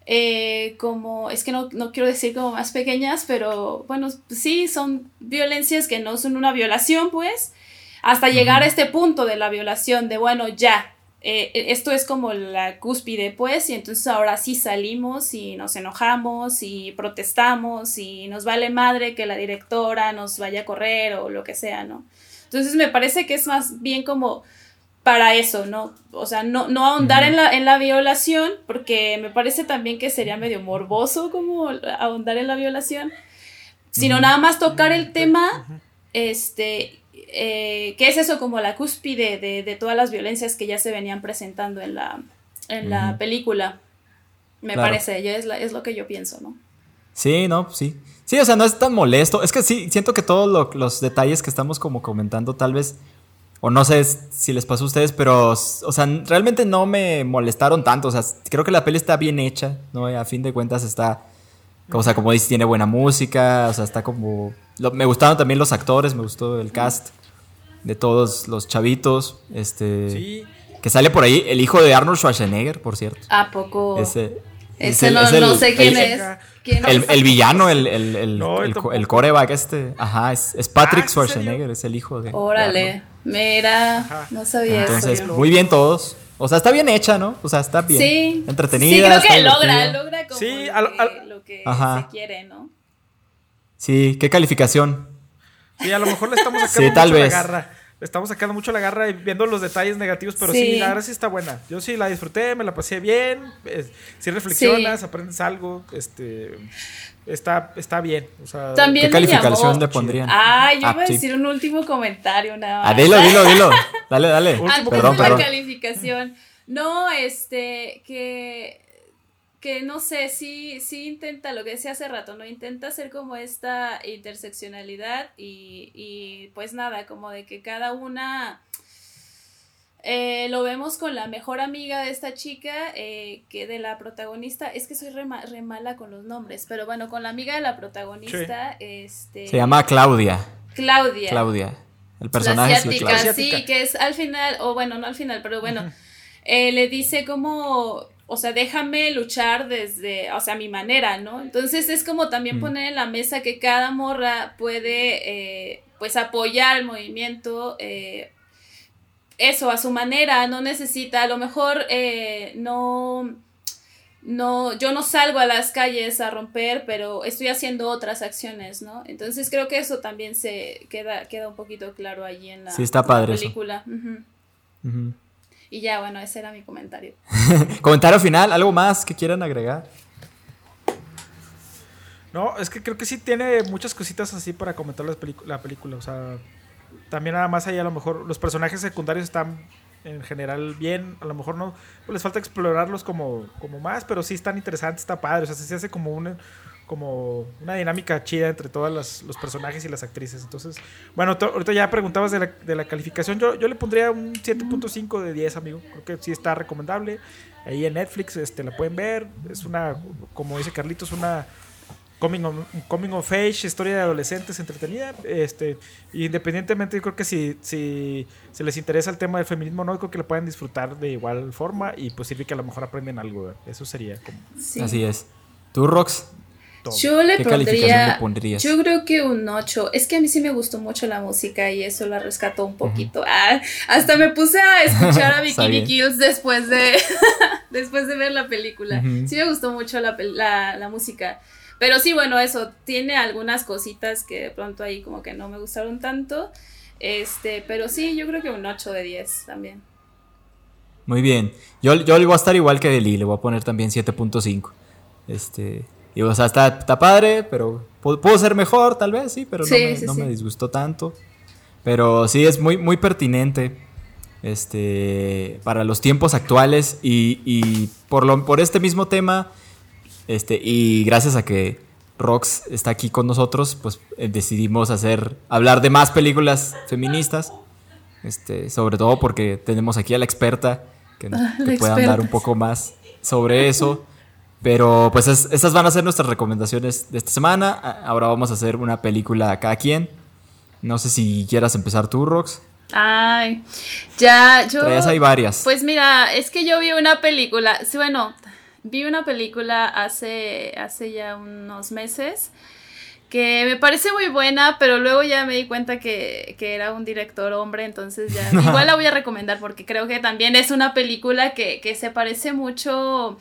eh, como, es que no, no, quiero decir como más pequeñas, pero bueno, sí, son violencias que no son una violación, pues, hasta llegar a este punto de la violación, de bueno, ya, eh, esto es como la cúspide, pues, y entonces ahora sí salimos y nos enojamos y protestamos y nos vale madre que la directora nos vaya a correr o lo que sea, ¿no? Entonces me parece que es más bien como para eso, ¿no? O sea, no, no ahondar en, la, en la violación, porque me parece también que sería medio morboso como ahondar en la violación, sino nada más tocar el tema, este, eh, que es eso como la cúspide de, todas las violencias que ya se venían presentando en la, en la película. Me parece, ya es, es lo que yo pienso, ¿no? Sí, no, sí. Sí, o sea, no es tan molesto. Es que sí, siento que todos los detalles que estamos como comentando tal vez o no sé si les pasó a ustedes, pero, o sea, realmente no me molestaron tanto. O sea, creo que la peli está bien hecha, ¿no? A fin de cuentas está, o sea, como dices, tiene buena música, o sea, está como... me gustaron también los actores, me gustó el cast de todos los chavitos, este... Sí. Que sale por ahí el hijo de Arnold Schwarzenegger, por cierto. ¿A poco? Ese... Ese no, no, sé quién es. el, villano, el, el, el, el, coreback este. Ajá, es, es Patrick ah, Schwarzenegger, es el hijo de. Órale. Mira, no sabía Entonces, muy bien todos. O sea, está bien hecha, ¿no? O sea, está bien sí. entretenida. Sí, creo que logra, logra como sí, lo que, se quiere, ¿no? Sí, ¿qué calificación? Sí, a lo mejor le estamos sacando sí, tal mucho vez. la garra. Le estamos sacando mucho la garra y viendo los detalles negativos, pero sí. la verdad sí está buena. Yo sí la disfruté, me la pasé bien. si reflexionas, aprendes algo, este está, está bien. ¿Qué calificación le pondrían? Ah, yo iba a decir un último comentario nada más. Ah, dilo, dilo, dilo. [laughs] Dale, dale. Perdón, de la calificación. No, este, que que no sé, sí, sí intenta lo que decía hace rato, ¿no? Intenta hacer como esta interseccionalidad y, y pues nada, como de que cada una eh, lo vemos con la mejor amiga de esta chica, eh, que de la protagonista, es que soy re, mala con los nombres, pero bueno, con la amiga de la protagonista, este... Se llama Claudia. Claudia. Claudia. El personaje es Claudia. Sí, que es al final, o bueno, no al final, pero bueno, eh, le dice como, o sea, déjame luchar desde, o sea, mi manera, ¿no? Entonces es como también poner en la mesa que cada morra puede, pues, apoyar el movimiento, eso, a su manera, no necesita, a lo mejor eh, no, no, yo no salgo a las calles a romper, pero estoy haciendo otras acciones, ¿no? Entonces creo que eso también se queda, queda un poquito claro allí en la, sí, está padre película. Y ya, bueno, ese era mi comentario. [laughs] comentario final, ¿algo más que quieran agregar? No, es que creo que sí tiene muchas cositas así para comentar la, la película, o sea también nada más ahí a lo mejor los personajes secundarios están en general bien, a lo mejor no, pues les falta explorarlos como, como más, pero sí están interesantes, está padre, o sea, se hace como una, como una dinámica chida entre todos los personajes y las actrices. Entonces, bueno, ahorita ya preguntabas de la, de la calificación, yo, yo le pondría un 7.5 de 10, amigo, creo que sí está recomendable, ahí en Netflix este, la pueden ver, es una, como dice Carlitos, una coming of, coming of age, historia de adolescentes entretenida. Este, independientemente, yo creo que si, si se les interesa el tema del feminismo, no creo que lo puedan disfrutar de igual forma y pues sirve que a lo mejor aprenden algo. Eso sería como. Así es. ¿Tú, Rox? Yo le pondría, yo creo que un 8. Es que a mí sí me gustó mucho la música y eso la rescató un poquito. ah, hasta me puse a escuchar a [laughs] Bikini Kills después de, [laughs] después de ver la película. Sí me gustó mucho la, la, música. Pero sí, bueno, eso, tiene algunas cositas que de pronto ahí como que no me gustaron tanto. Este, pero sí, yo creo que un 8 de 10 también. Muy bien. Yo, yo le voy a estar igual que Deli, le voy a poner también 7.5. Este, y, o sea, está, está padre, pero pudo, ser mejor, tal vez, sí, pero no, me, disgustó tanto. Pero sí, es muy, muy pertinente este, para los tiempos actuales y, y por, lo, por este mismo tema, este, y gracias a que Rox está aquí con nosotros, pues eh, decidimos hacer, hablar de más películas feministas, este, sobre todo porque tenemos aquí a la experta que, ah, pueda hablar un poco más sobre eso. Pero pues esas van a ser nuestras recomendaciones de esta semana. Ahora vamos a hacer una película cada quien. No sé si quieras empezar tú, Rox. Ay, ya, yo... Traías hay varias. Pues mira, es que yo vi una película, sí, bueno, vi una película hace, hace ya unos meses que me parece muy buena, pero luego ya me di cuenta que, que era un director hombre, entonces ya [laughs] igual la voy a recomendar porque creo que también es una película que, que se parece mucho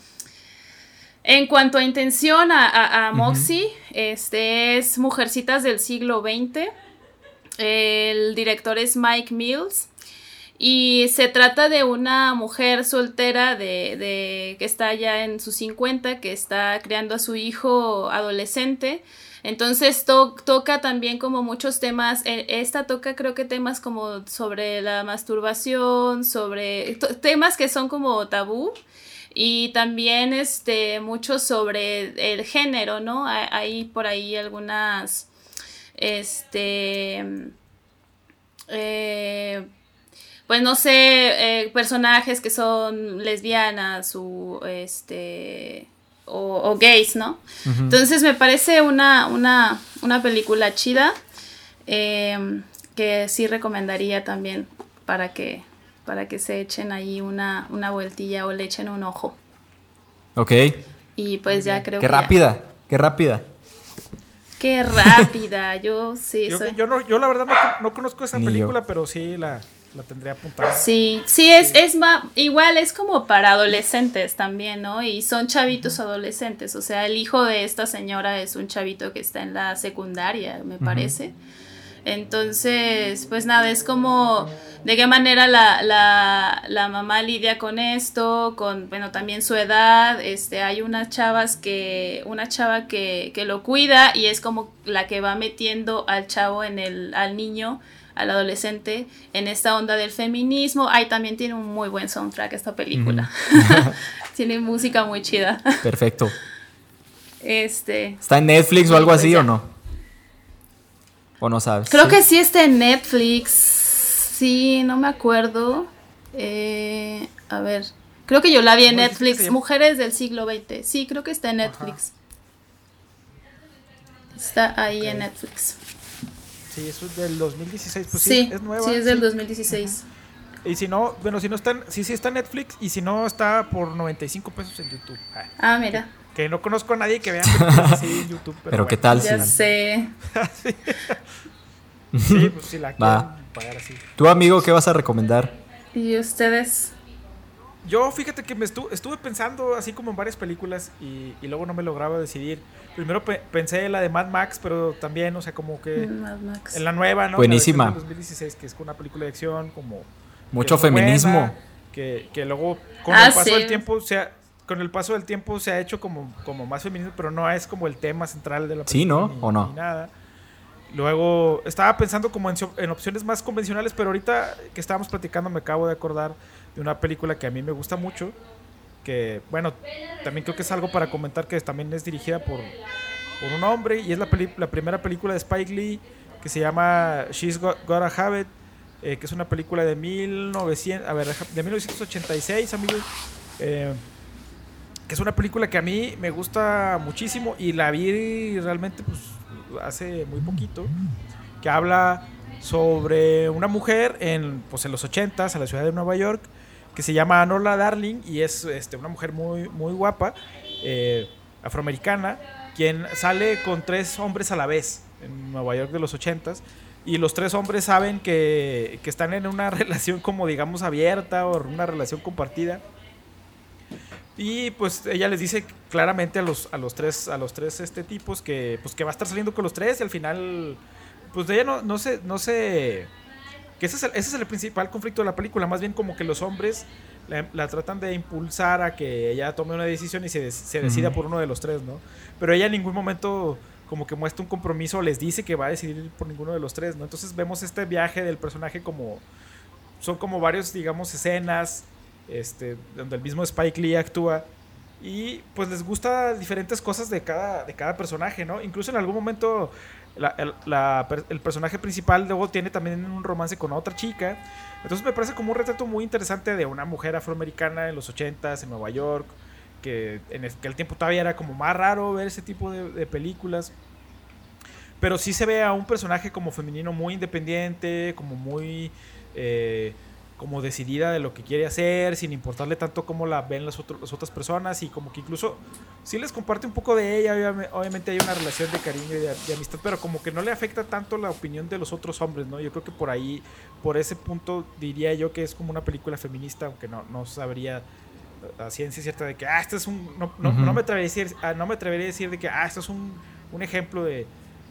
en cuanto a intención a, a, Moxie, este es Mujercitas del siglo XX. El director es Mike Mills. Y se trata de una mujer soltera de, de, que está ya en sus 50, que está criando a su hijo adolescente. Entonces toca también como muchos temas, e, esta toca creo que temas como sobre la masturbación, sobre temas que son como tabú y también este mucho sobre el género, ¿no? Hay por ahí algunas este eh, pues no sé, eh, personajes que son lesbianas o este o, gays, ¿no? Entonces me parece una, una, una película chida em, que sí recomendaría también para que para que se echen ahí una, una vueltilla o le echen un ojo. Ok. Y pues ya creo qué que. rápida, qué rápida. Qué rápida, yo sí. Yo, yo, no, yo la verdad no, conozco esa película, pero sí la, la tendría apuntada. Sí, sí, es, es más, igual es como para adolescentes también, ¿no? Y son chavitos adolescentes, o sea, el hijo de esta señora es un chavito que está en la secundaria, me parece. Entonces, pues nada, es como de qué manera la, la, la, mamá lidia con esto, con, bueno, también su edad, este, hay unas chavas que, una chava que, que lo cuida y es como la que va metiendo al chavo en el, al niño, al adolescente, en esta onda del feminismo. Ahí también tiene un muy buen soundtrack esta película. [laughs] tiene música muy chida. Perfecto. Este. ¿Está en Netflix o algo pues así o no? ¿O no sabes? Creo que sí está en Netflix. Sí, no me acuerdo. Eh, a ver. Creo que yo la vi en Netflix. Mujeres del siglo XX. Sí, creo que está en Netflix. Está ahí en Netflix. Sí, eso es del 2016. Pues sí, es nueva. Sí, es del 2016. Y si no, bueno, si no está, sí, sí está en Netflix y si no está por 95 pesos en YouTube. Ah, ah mira. Que no conozco a nadie que vea así en [laughs] YouTube. Pero, ¿qué tal? Ya sé. [laughs] [laughs] sí. pues si la quieren pagar así. ¿Tu amigo qué vas a recomendar? ¿Y ustedes? Yo fíjate que me estuve pensando así como en varias películas y, y luego no me lograba decidir. Primero pensé en la de Mad Max, pero también, o sea, como que Mad Max. en la nueva, ¿no? Buenísima. La de 2016, que es una película de acción como... Mucho feminismo. que, que, luego con ah, el paso del tiempo se ha, con el paso del tiempo se ha hecho como, como más femenino, pero no es como el tema central de la película. Sí, ¿no? ¿O no? nada. Luego estaba pensando como en, opciones más convencionales, pero ahorita que estábamos platicando me acabo de acordar de una película que a mí me gusta mucho, que bueno, también creo que es algo para comentar que también es dirigida por, por un hombre y es la, la primera película de Spike Lee que se llama She's Got, a Habit, eh, que es una película de 1900, a ver, de 1986, amigos. Eh, que es una película que a mí me gusta muchísimo y la vi realmente pues hace muy poquito, que habla sobre una mujer en, pues, en los 80 en la ciudad de Nueva York que se llama Norla Darling y es este, una mujer muy, muy guapa, eh, afroamericana, quien sale con tres hombres a la vez en Nueva York de los ochentas y los tres hombres saben que, que, están en una [laughs] relación como digamos abierta o una relación compartida. Y pues ella les dice claramente a los, a los tres, a los tres este tipos que, pues, que va a estar saliendo con los tres y al final, pues ella no, no se, no se, que ese es, el, ese es el principal conflicto de la película, más bien como que los hombres la, tratan de impulsar a que ella tome una decisión y se, se decida por uno de los tres, ¿no? Pero ella en ningún momento como que muestra un compromiso o les dice que va a decidir por ninguno de los tres, ¿no? Entonces vemos este viaje del personaje como, son como varios, digamos, escenas este, donde el mismo Spike Lee actúa. Y pues les gusta diferentes cosas de cada, de cada personaje, ¿no? Incluso en algún momento el, personaje principal luego tiene también un romance con otra chica. Entonces me parece como un retrato muy interesante de una mujer afroamericana en los 80s en Nueva York, que en aquel tiempo todavía era como más raro ver ese tipo de, películas. Pero sí se ve a un personaje como femenino muy independiente, como muy... Eh, como decidida de lo que quiere hacer, sin importarle tanto cómo la ven las, las, otras personas y como que incluso sí les comparte un poco de ella, obviamente hay una relación de cariño y de, amistad, pero como que no le afecta tanto la opinión de los otros hombres, ¿no? Yo creo que por ahí, por ese punto diría yo que es como una película feminista, aunque no, no sabría a ciencia cierta de que, ah, esto es un, no, no, me, atrevería a decir, ah, no me atrevería a decir de que, ah, esto es un, un ejemplo de,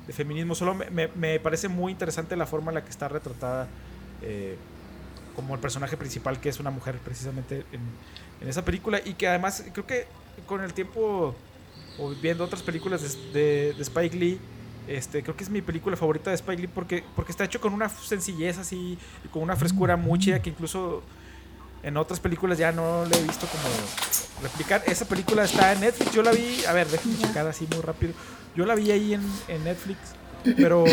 de, feminismo, solo me, me, parece muy interesante la forma en la que está retratada. Eh, como el personaje principal, que es una mujer precisamente en, esa película. Y que además creo que con el tiempo, o viendo otras películas de, de, Spike Lee, este, creo que es mi película favorita de Spike Lee porque, porque está hecho con una sencillez así, y con una frescura muy chida que incluso en otras películas ya no le he visto como replicar. Esa película está en Netflix, yo la vi, a ver, déjenme checar así muy rápido. Yo la vi ahí en, en Netflix, pero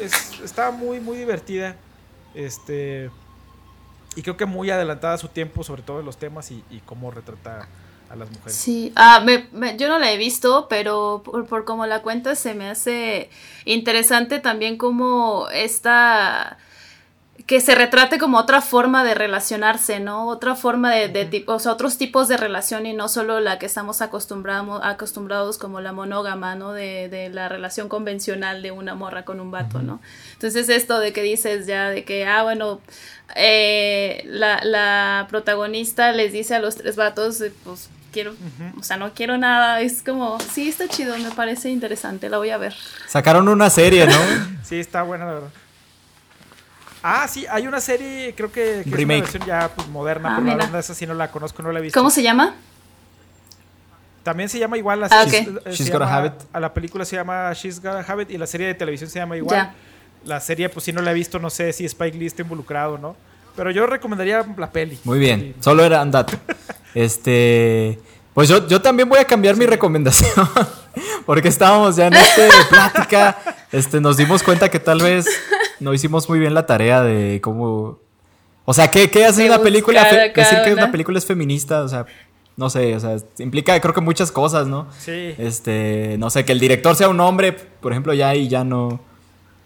es, está muy, muy divertida. Este, y creo que muy adelantada a su tiempo, sobre todo en los temas y, cómo retrata a las mujeres. Sí, ah, yo no la he visto, pero por, por como la cuenta se me hace interesante también como esta que se retrate como otra forma de relacionarse, ¿no? Otra forma de, de o sea, otros tipos de relación y no solo la que estamos acostumbrados, acostumbrados como la monógama, ¿no? De, de, la relación convencional de una morra con un vato, ¿no? Entonces esto de que dices ya de que, ah, bueno, eh, la, la, protagonista les dice a los tres vatos, eh, pues quiero, o sea, no quiero nada, es como, sí, está chido, me parece interesante, la voy a ver. Sacaron una serie, ¿no? [laughs] sí, está buena, la verdad. Ah, sí, hay una serie, creo que, que es una versión ya pues, moderna, ah, pero la verdad esa sí no la conozco, no la he visto. ¿Cómo se llama? También se llama igual. Ah, She's, Gotta Have It. A la película se llama She's Gotta Have It y la serie de televisión se llama igual. La serie, pues si no la he visto, no sé si Spike Lee está involucrado no. Pero yo recomendaría la peli. Muy bien, solo era un dato. [laughs] este. Pues yo, yo también voy a cambiar mi recomendación. [laughs] Porque estábamos ya en esta plática. Este, nos dimos cuenta que tal vez no hicimos muy bien la tarea de cómo. O sea, ¿qué, qué hace una película? Decir que una película es feminista, o sea, no sé, o sea, implica creo que muchas cosas, ¿no? Sí. Este, no sé, que el director sea un hombre, por ejemplo, ya ahí ya no.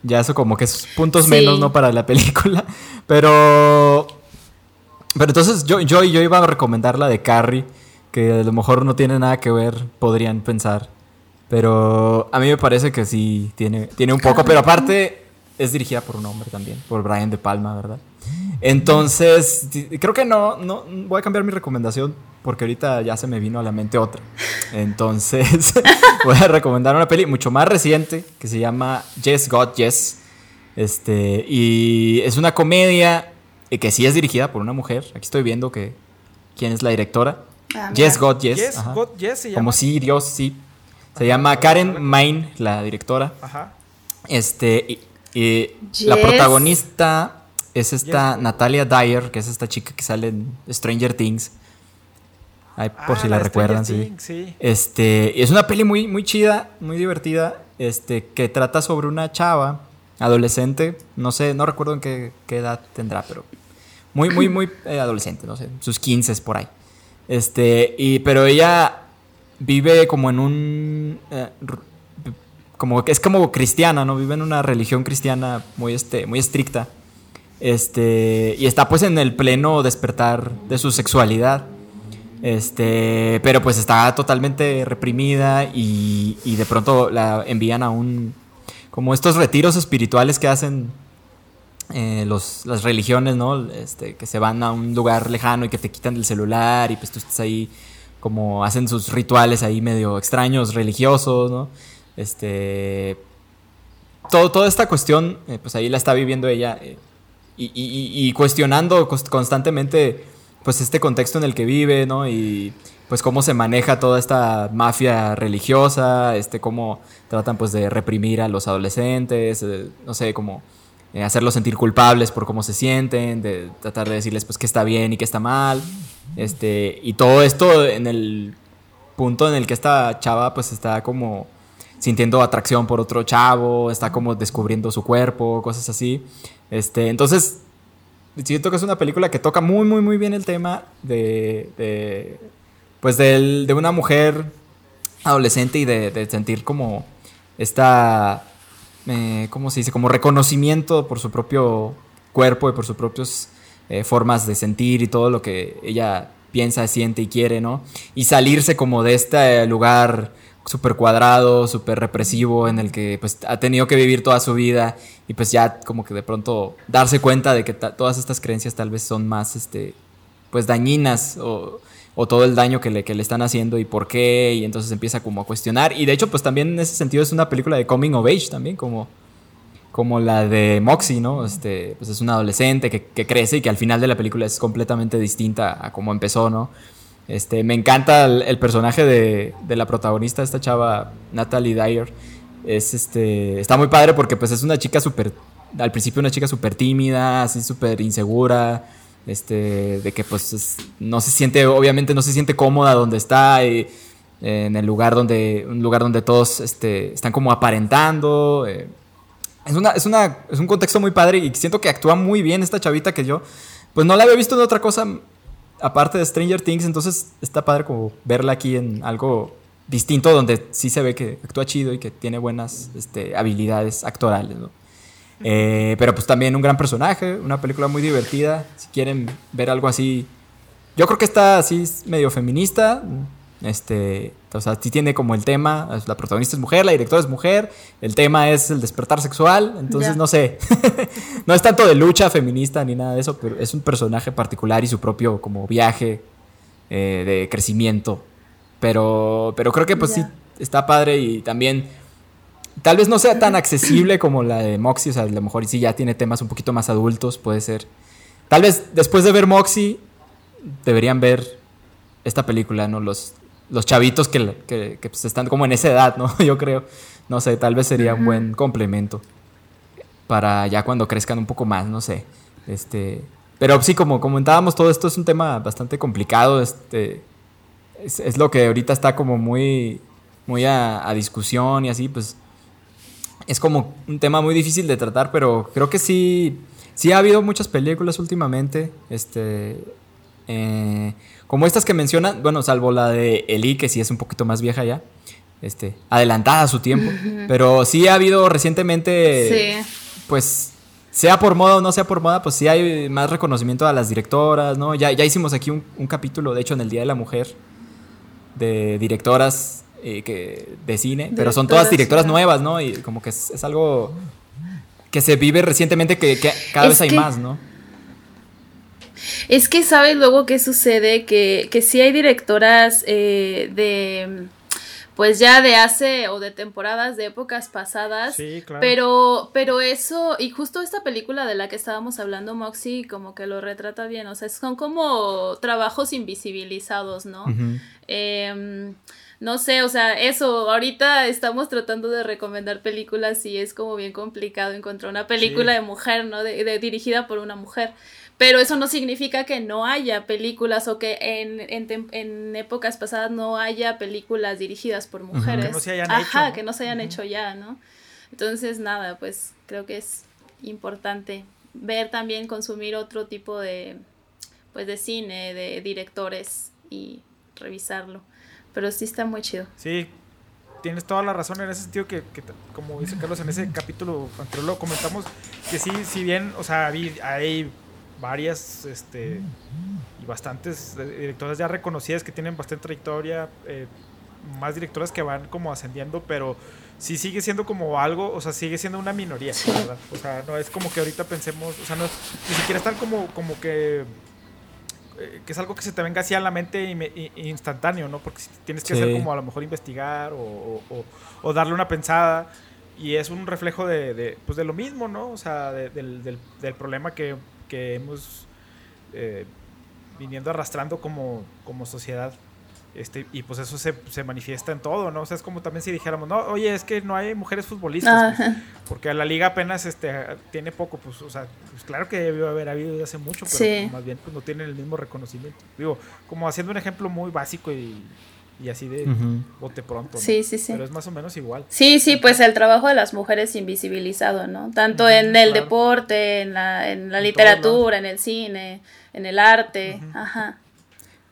Ya eso como que es puntos menos, ¿no? Para la película. Pero. Pero entonces yo, yo, yo iba a recomendar la de Carrie, que a lo mejor no tiene nada que ver, podrían pensar. Pero a mí me parece que sí tiene, tiene un poco. Pero aparte, es dirigida por un hombre también, por Brian De Palma, ¿verdad? Entonces, creo que no, no voy a cambiar mi recomendación porque ahorita ya se me vino a la mente otra. Entonces, [laughs] voy a recomendar una peli mucho más reciente que se llama Yes God Yes. Este, y es una comedia que sí es dirigida por una mujer. Aquí estoy viendo que quién es la directora. Ah, yes God Yes. Yes, God, yes se llama. Como sí, Dios, sí. Se llama Karen Main, la directora. Ajá. Este, y la protagonista es esta Natalia Dyer, que es esta chica que sale en Stranger Things. por ah, si la, recuerdan, sí. Este, es una peli muy, muy chida, muy divertida, este, que trata sobre una chava, adolescente, no sé, no recuerdo en qué, edad tendrá, pero muy, muy, muy eh, adolescente, no sé, sus 15 por ahí. Este, y, pero ella vive como en un eh, como es como cristiana, ¿no? Vive en una religión cristiana muy, este, muy estricta. Este, y está pues en el pleno despertar de su sexualidad. Este, pero pues está totalmente reprimida y, y de pronto la envían a un, como estos retiros espirituales que hacen eh, los, las religiones, ¿no? Este, que se van a un lugar lejano y que te quitan el celular y pues tú estás ahí como hacen sus rituales ahí medio extraños, religiosos, ¿no? Este, todo, toda esta cuestión, eh, pues ahí la está viviendo ella eh, y, cuestionando constantemente, pues este contexto en el que vive, ¿no? Y pues cómo se maneja toda esta mafia religiosa, este, cómo tratan pues de reprimir a los adolescentes, eh, no sé, como hacerlos sentir culpables por cómo se sienten, de tratar de decirles pues que está bien y que está mal, este, y todo esto en el punto en el que esta chava pues está como sintiendo atracción por otro chavo, está como descubriendo su cuerpo, cosas así. Este, entonces, siento que es una película que toca muy, muy, muy bien el tema de, de pues de, una mujer adolescente y de, sentir como esta, eh, ¿cómo se dice? Como reconocimiento por su propio cuerpo y por sus propias eh, formas de sentir y todo lo que ella piensa, siente y quiere, ¿no? Y salirse como de este lugar súper cuadrado, súper represivo, en el que pues ha tenido que vivir toda su vida y pues ya como que de pronto darse cuenta de que todas estas creencias tal vez son más, este, pues dañinas o, todo el daño que le, que le están haciendo y por qué, y entonces empieza como a cuestionar. Y de hecho pues también en ese sentido es una película de coming of age también, como, como la de Moxie, ¿no? Este, pues es una adolescente que, que crece y que al final de la película es completamente distinta a cómo empezó, ¿no? Este, me encanta el, personaje de, la protagonista, esta chava, Natalie Dyer. Es este, está muy padre porque pues es una chica súper, al principio una chica súper tímida, así súper insegura, este, de que pues no se siente, obviamente no se siente cómoda donde está, en el lugar donde, un lugar donde todos este, están como aparentando. Eh. es, una, es, una, es un contexto muy padre y siento que actúa muy bien esta chavita que yo, pues no la había visto en otra cosa aparte de Stranger Things, entonces está padre como verla aquí en algo distinto donde sí se ve que actúa chido y que tiene buenas este, habilidades actorales. Eh, pero pues también un gran personaje, una película muy divertida, si quieren ver algo así. Yo creo que está así medio feminista, este, o sea, sí tiene como el tema, la protagonista es mujer, la directora es mujer, el tema es el despertar sexual, entonces no sé, [laughs] no es tanto de lucha feminista ni nada de eso, pero es un personaje particular y su propio como viaje eh, de crecimiento. Pero, pero creo que pues sí, está padre y también tal vez no sea tan [laughs] accesible como la de Moxie, o sea, a lo mejor sí ya tiene temas un poquito más adultos, puede ser. Tal vez después de ver Moxie deberían ver esta película, ¿no? Los, los chavitos que, que, pues, están como en esa edad, ¿no? [laughs] Yo creo. No sé, tal vez sería un buen complemento para ya cuando crezcan un poco más, no sé. Este, pero sí, como comentábamos, todo esto es un tema bastante complicado. Este, es, lo que ahorita está como muy, muy a, discusión y así, pues es como un tema muy difícil de tratar, pero creo que sí, sí ha habido muchas películas últimamente. Este, eh, como estas que mencionan, bueno, salvo la de Eli, que sí es un poquito más vieja ya, este, adelantada a su tiempo, pero sí ha habido recientemente, pues, sea por moda o no sea por moda, pues sí hay más reconocimiento a las directoras, ¿no? Ya, ya hicimos aquí un, capítulo, de hecho, en el Día de la Mujer, de directoras eh, que, de cine, pero son todas directoras nuevas, ¿no? Y como que es, algo que se vive recientemente que, cada vez hay más, ¿no? Es que sabes luego qué sucede, que, que sí hay directoras eh, de pues ya de hace o de temporadas de épocas pasadas. Sí, claro. Pero, pero eso, y justo esta película de la que estábamos hablando, Moxie, como que lo retrata bien. O sea, son como trabajos invisibilizados, ¿no? Em, no sé, o sea, eso, ahorita estamos tratando de recomendar películas y es como bien complicado encontrar una película de mujer, ¿no? de, dirigida por una mujer. Pero eso no significa que no haya películas o que en, en, épocas pasadas no haya películas dirigidas por mujeres. Que no se hayan Ajá, que no se hayan hecho ya, ¿no? Entonces, nada, pues creo que es importante ver también, consumir otro tipo de, pues, de cine, de directores y revisarlo. Pero sí está muy chido. Sí, tienes toda la razón en ese sentido que, como dice Carlos en ese capítulo anterior lo comentamos, que sí, si bien, o sea, hay varias este, y bastantes directoras ya reconocidas que tienen bastante trayectoria, eh, más directoras que van como ascendiendo, pero sí sigue siendo como algo, o sea, sigue siendo una minoría, ¿verdad? O sea, no es como que ahorita pensemos, o sea, no, ni siquiera están como, como que eh, que es algo que se te venga así a la mente instantáneo, ¿no? Porque tienes que hacer como a lo mejor investigar o, o, darle una pensada y es un reflejo de, de, pues de lo mismo, ¿no? O sea, del, del, del, problema que, que hemos eh, viniendo arrastrando como, como sociedad. Este, y pues eso se, se, manifiesta en todo, ¿no? O sea, es como también si dijéramos, no, oye, es que no hay mujeres futbolistas, pues, porque la liga apenas este, tiene poco, pues, o sea, pues claro que debió haber habido desde hace mucho, pero más bien pues, no tienen el mismo reconocimiento. Digo, como haciendo un ejemplo muy básico y, y así de bote pronto. Sí, sí, sí. Pero es más o menos igual. Sí, sí, pues el trabajo de las mujeres invisibilizado, ¿no? Tanto en el deporte, en la, en la literatura, en el cine, en el arte, ajá.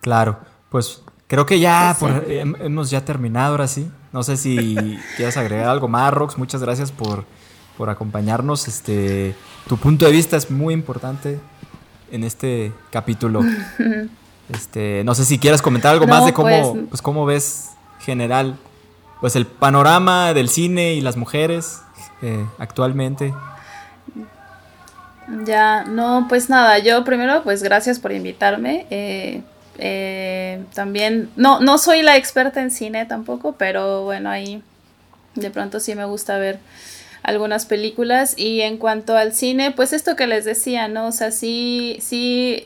Claro, pues Creo que ya hemos ya terminado ahora sí. No sé si [laughs] quieres agregar algo más, Rox. Muchas gracias por, por acompañarnos. Este, tu punto de vista es muy importante en este capítulo. [laughs] Este, no sé si quieres comentar algo más de cómo, pues, pues, cómo ves general, pues el panorama del cine y las mujeres eh, actualmente. Ya, no, pues nada, yo primero pues gracias por invitarme. Eh, eh, también, no, no soy la experta en cine tampoco, pero bueno, ahí de pronto sí me gusta ver algunas películas y en cuanto al cine, pues esto que les decía, ¿no? O sea, sí, sí,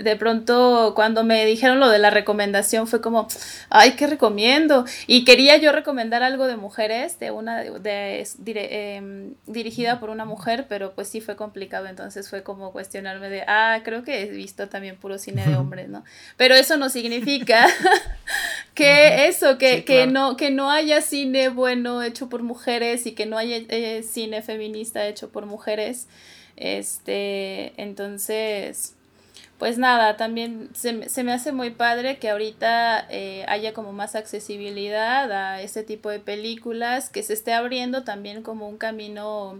de pronto cuando me dijeron lo de la recomendación fue como, ay, ¿qué recomiendo? Y quería yo recomendar algo de mujeres, de una, de, em, dirigida por una mujer, pero pues sí fue complicado, entonces fue como cuestionarme de, ah, creo que he visto también puro cine de [laughs] hombres, ¿no? Pero eso no significa [laughs] que eso, que, que, no, que no haya cine bueno hecho por mujeres y que no haya... Eh, cine feminista hecho por mujeres. Este, entonces, pues nada, también se, se me hace muy padre que ahorita eh, haya como más accesibilidad a este tipo de películas, que se esté abriendo también como un camino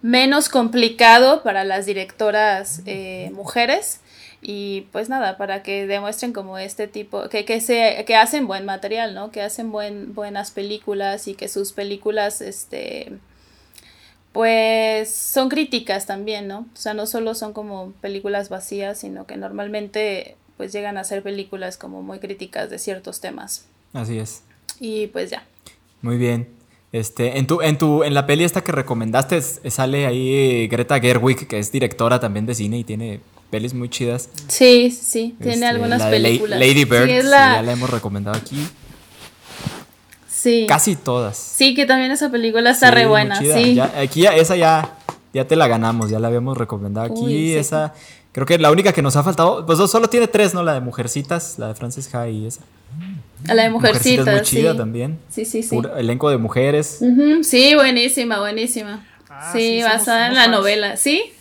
menos complicado para las directoras eh, mujeres y pues nada, para que demuestren como este tipo, que, que, se, que hacen buen material, ¿no? Que hacen buen, buenas películas y que sus películas, este, pues son críticas también, ¿no? O sea, no solo son como películas vacías, sino que normalmente pues llegan a ser películas como muy críticas de ciertos temas. Así es. Y pues ya. Muy bien. Este, en tu, en tu, en la peli esta que recomendaste sale ahí Greta Gerwig, que es directora también de cine y tiene pelis muy chidas. Sí, sí, tiene este, algunas películas. Lady Bird, ya la hemos recomendado aquí. Sí. Casi todas. Sí, que también esa película está re buena, sí. aquí ya, esa ya, ya te la ganamos, ya la habíamos recomendado aquí. esa, creo que la única que nos ha faltado, pues solo tiene tres, ¿no? La de Mujercitas, la de Frances Ha y esa. La de Mujercitas, es muy chida también. Sí, sí, sí. elenco de mujeres. Sí, buenísima, buenísima. Ah, sí, basada en la novela. ¿Sí?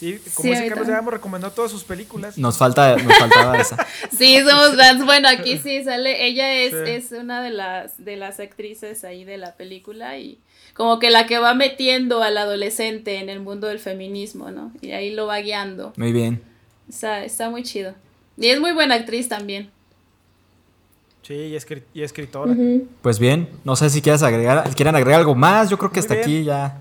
Sí, como dice Carlos, ya hemos recomendado todas sus películas. Nos falta, nos faltaba esa. [laughs] sí, somos fans. Bueno, aquí sí sale. Ella es, es una de las, de las actrices ahí de la película y como que la que va metiendo al adolescente en el mundo del feminismo, ¿no? Y ahí lo va guiando. Muy bien. Está, está muy chido. Y es muy buena actriz también. Sí, y, escritora. Pues bien, no sé si quieres agregar, quieren agregar algo más. Yo creo que hasta aquí ya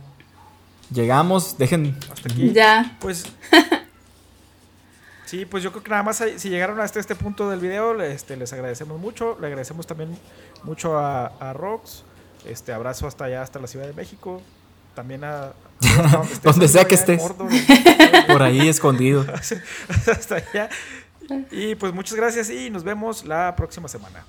Llegamos, dejen. Hasta aquí. Ya. Pues. [laughs] sí, pues yo creo que nada más si llegaron hasta este punto del video, este, les agradecemos mucho. Le agradecemos también mucho a, a Rox. Este abrazo hasta allá, hasta la Ciudad de México. También a. [laughs] donde sea que estés. [laughs] Por ahí escondido. hasta allá. Y pues muchas gracias y nos vemos la próxima semana.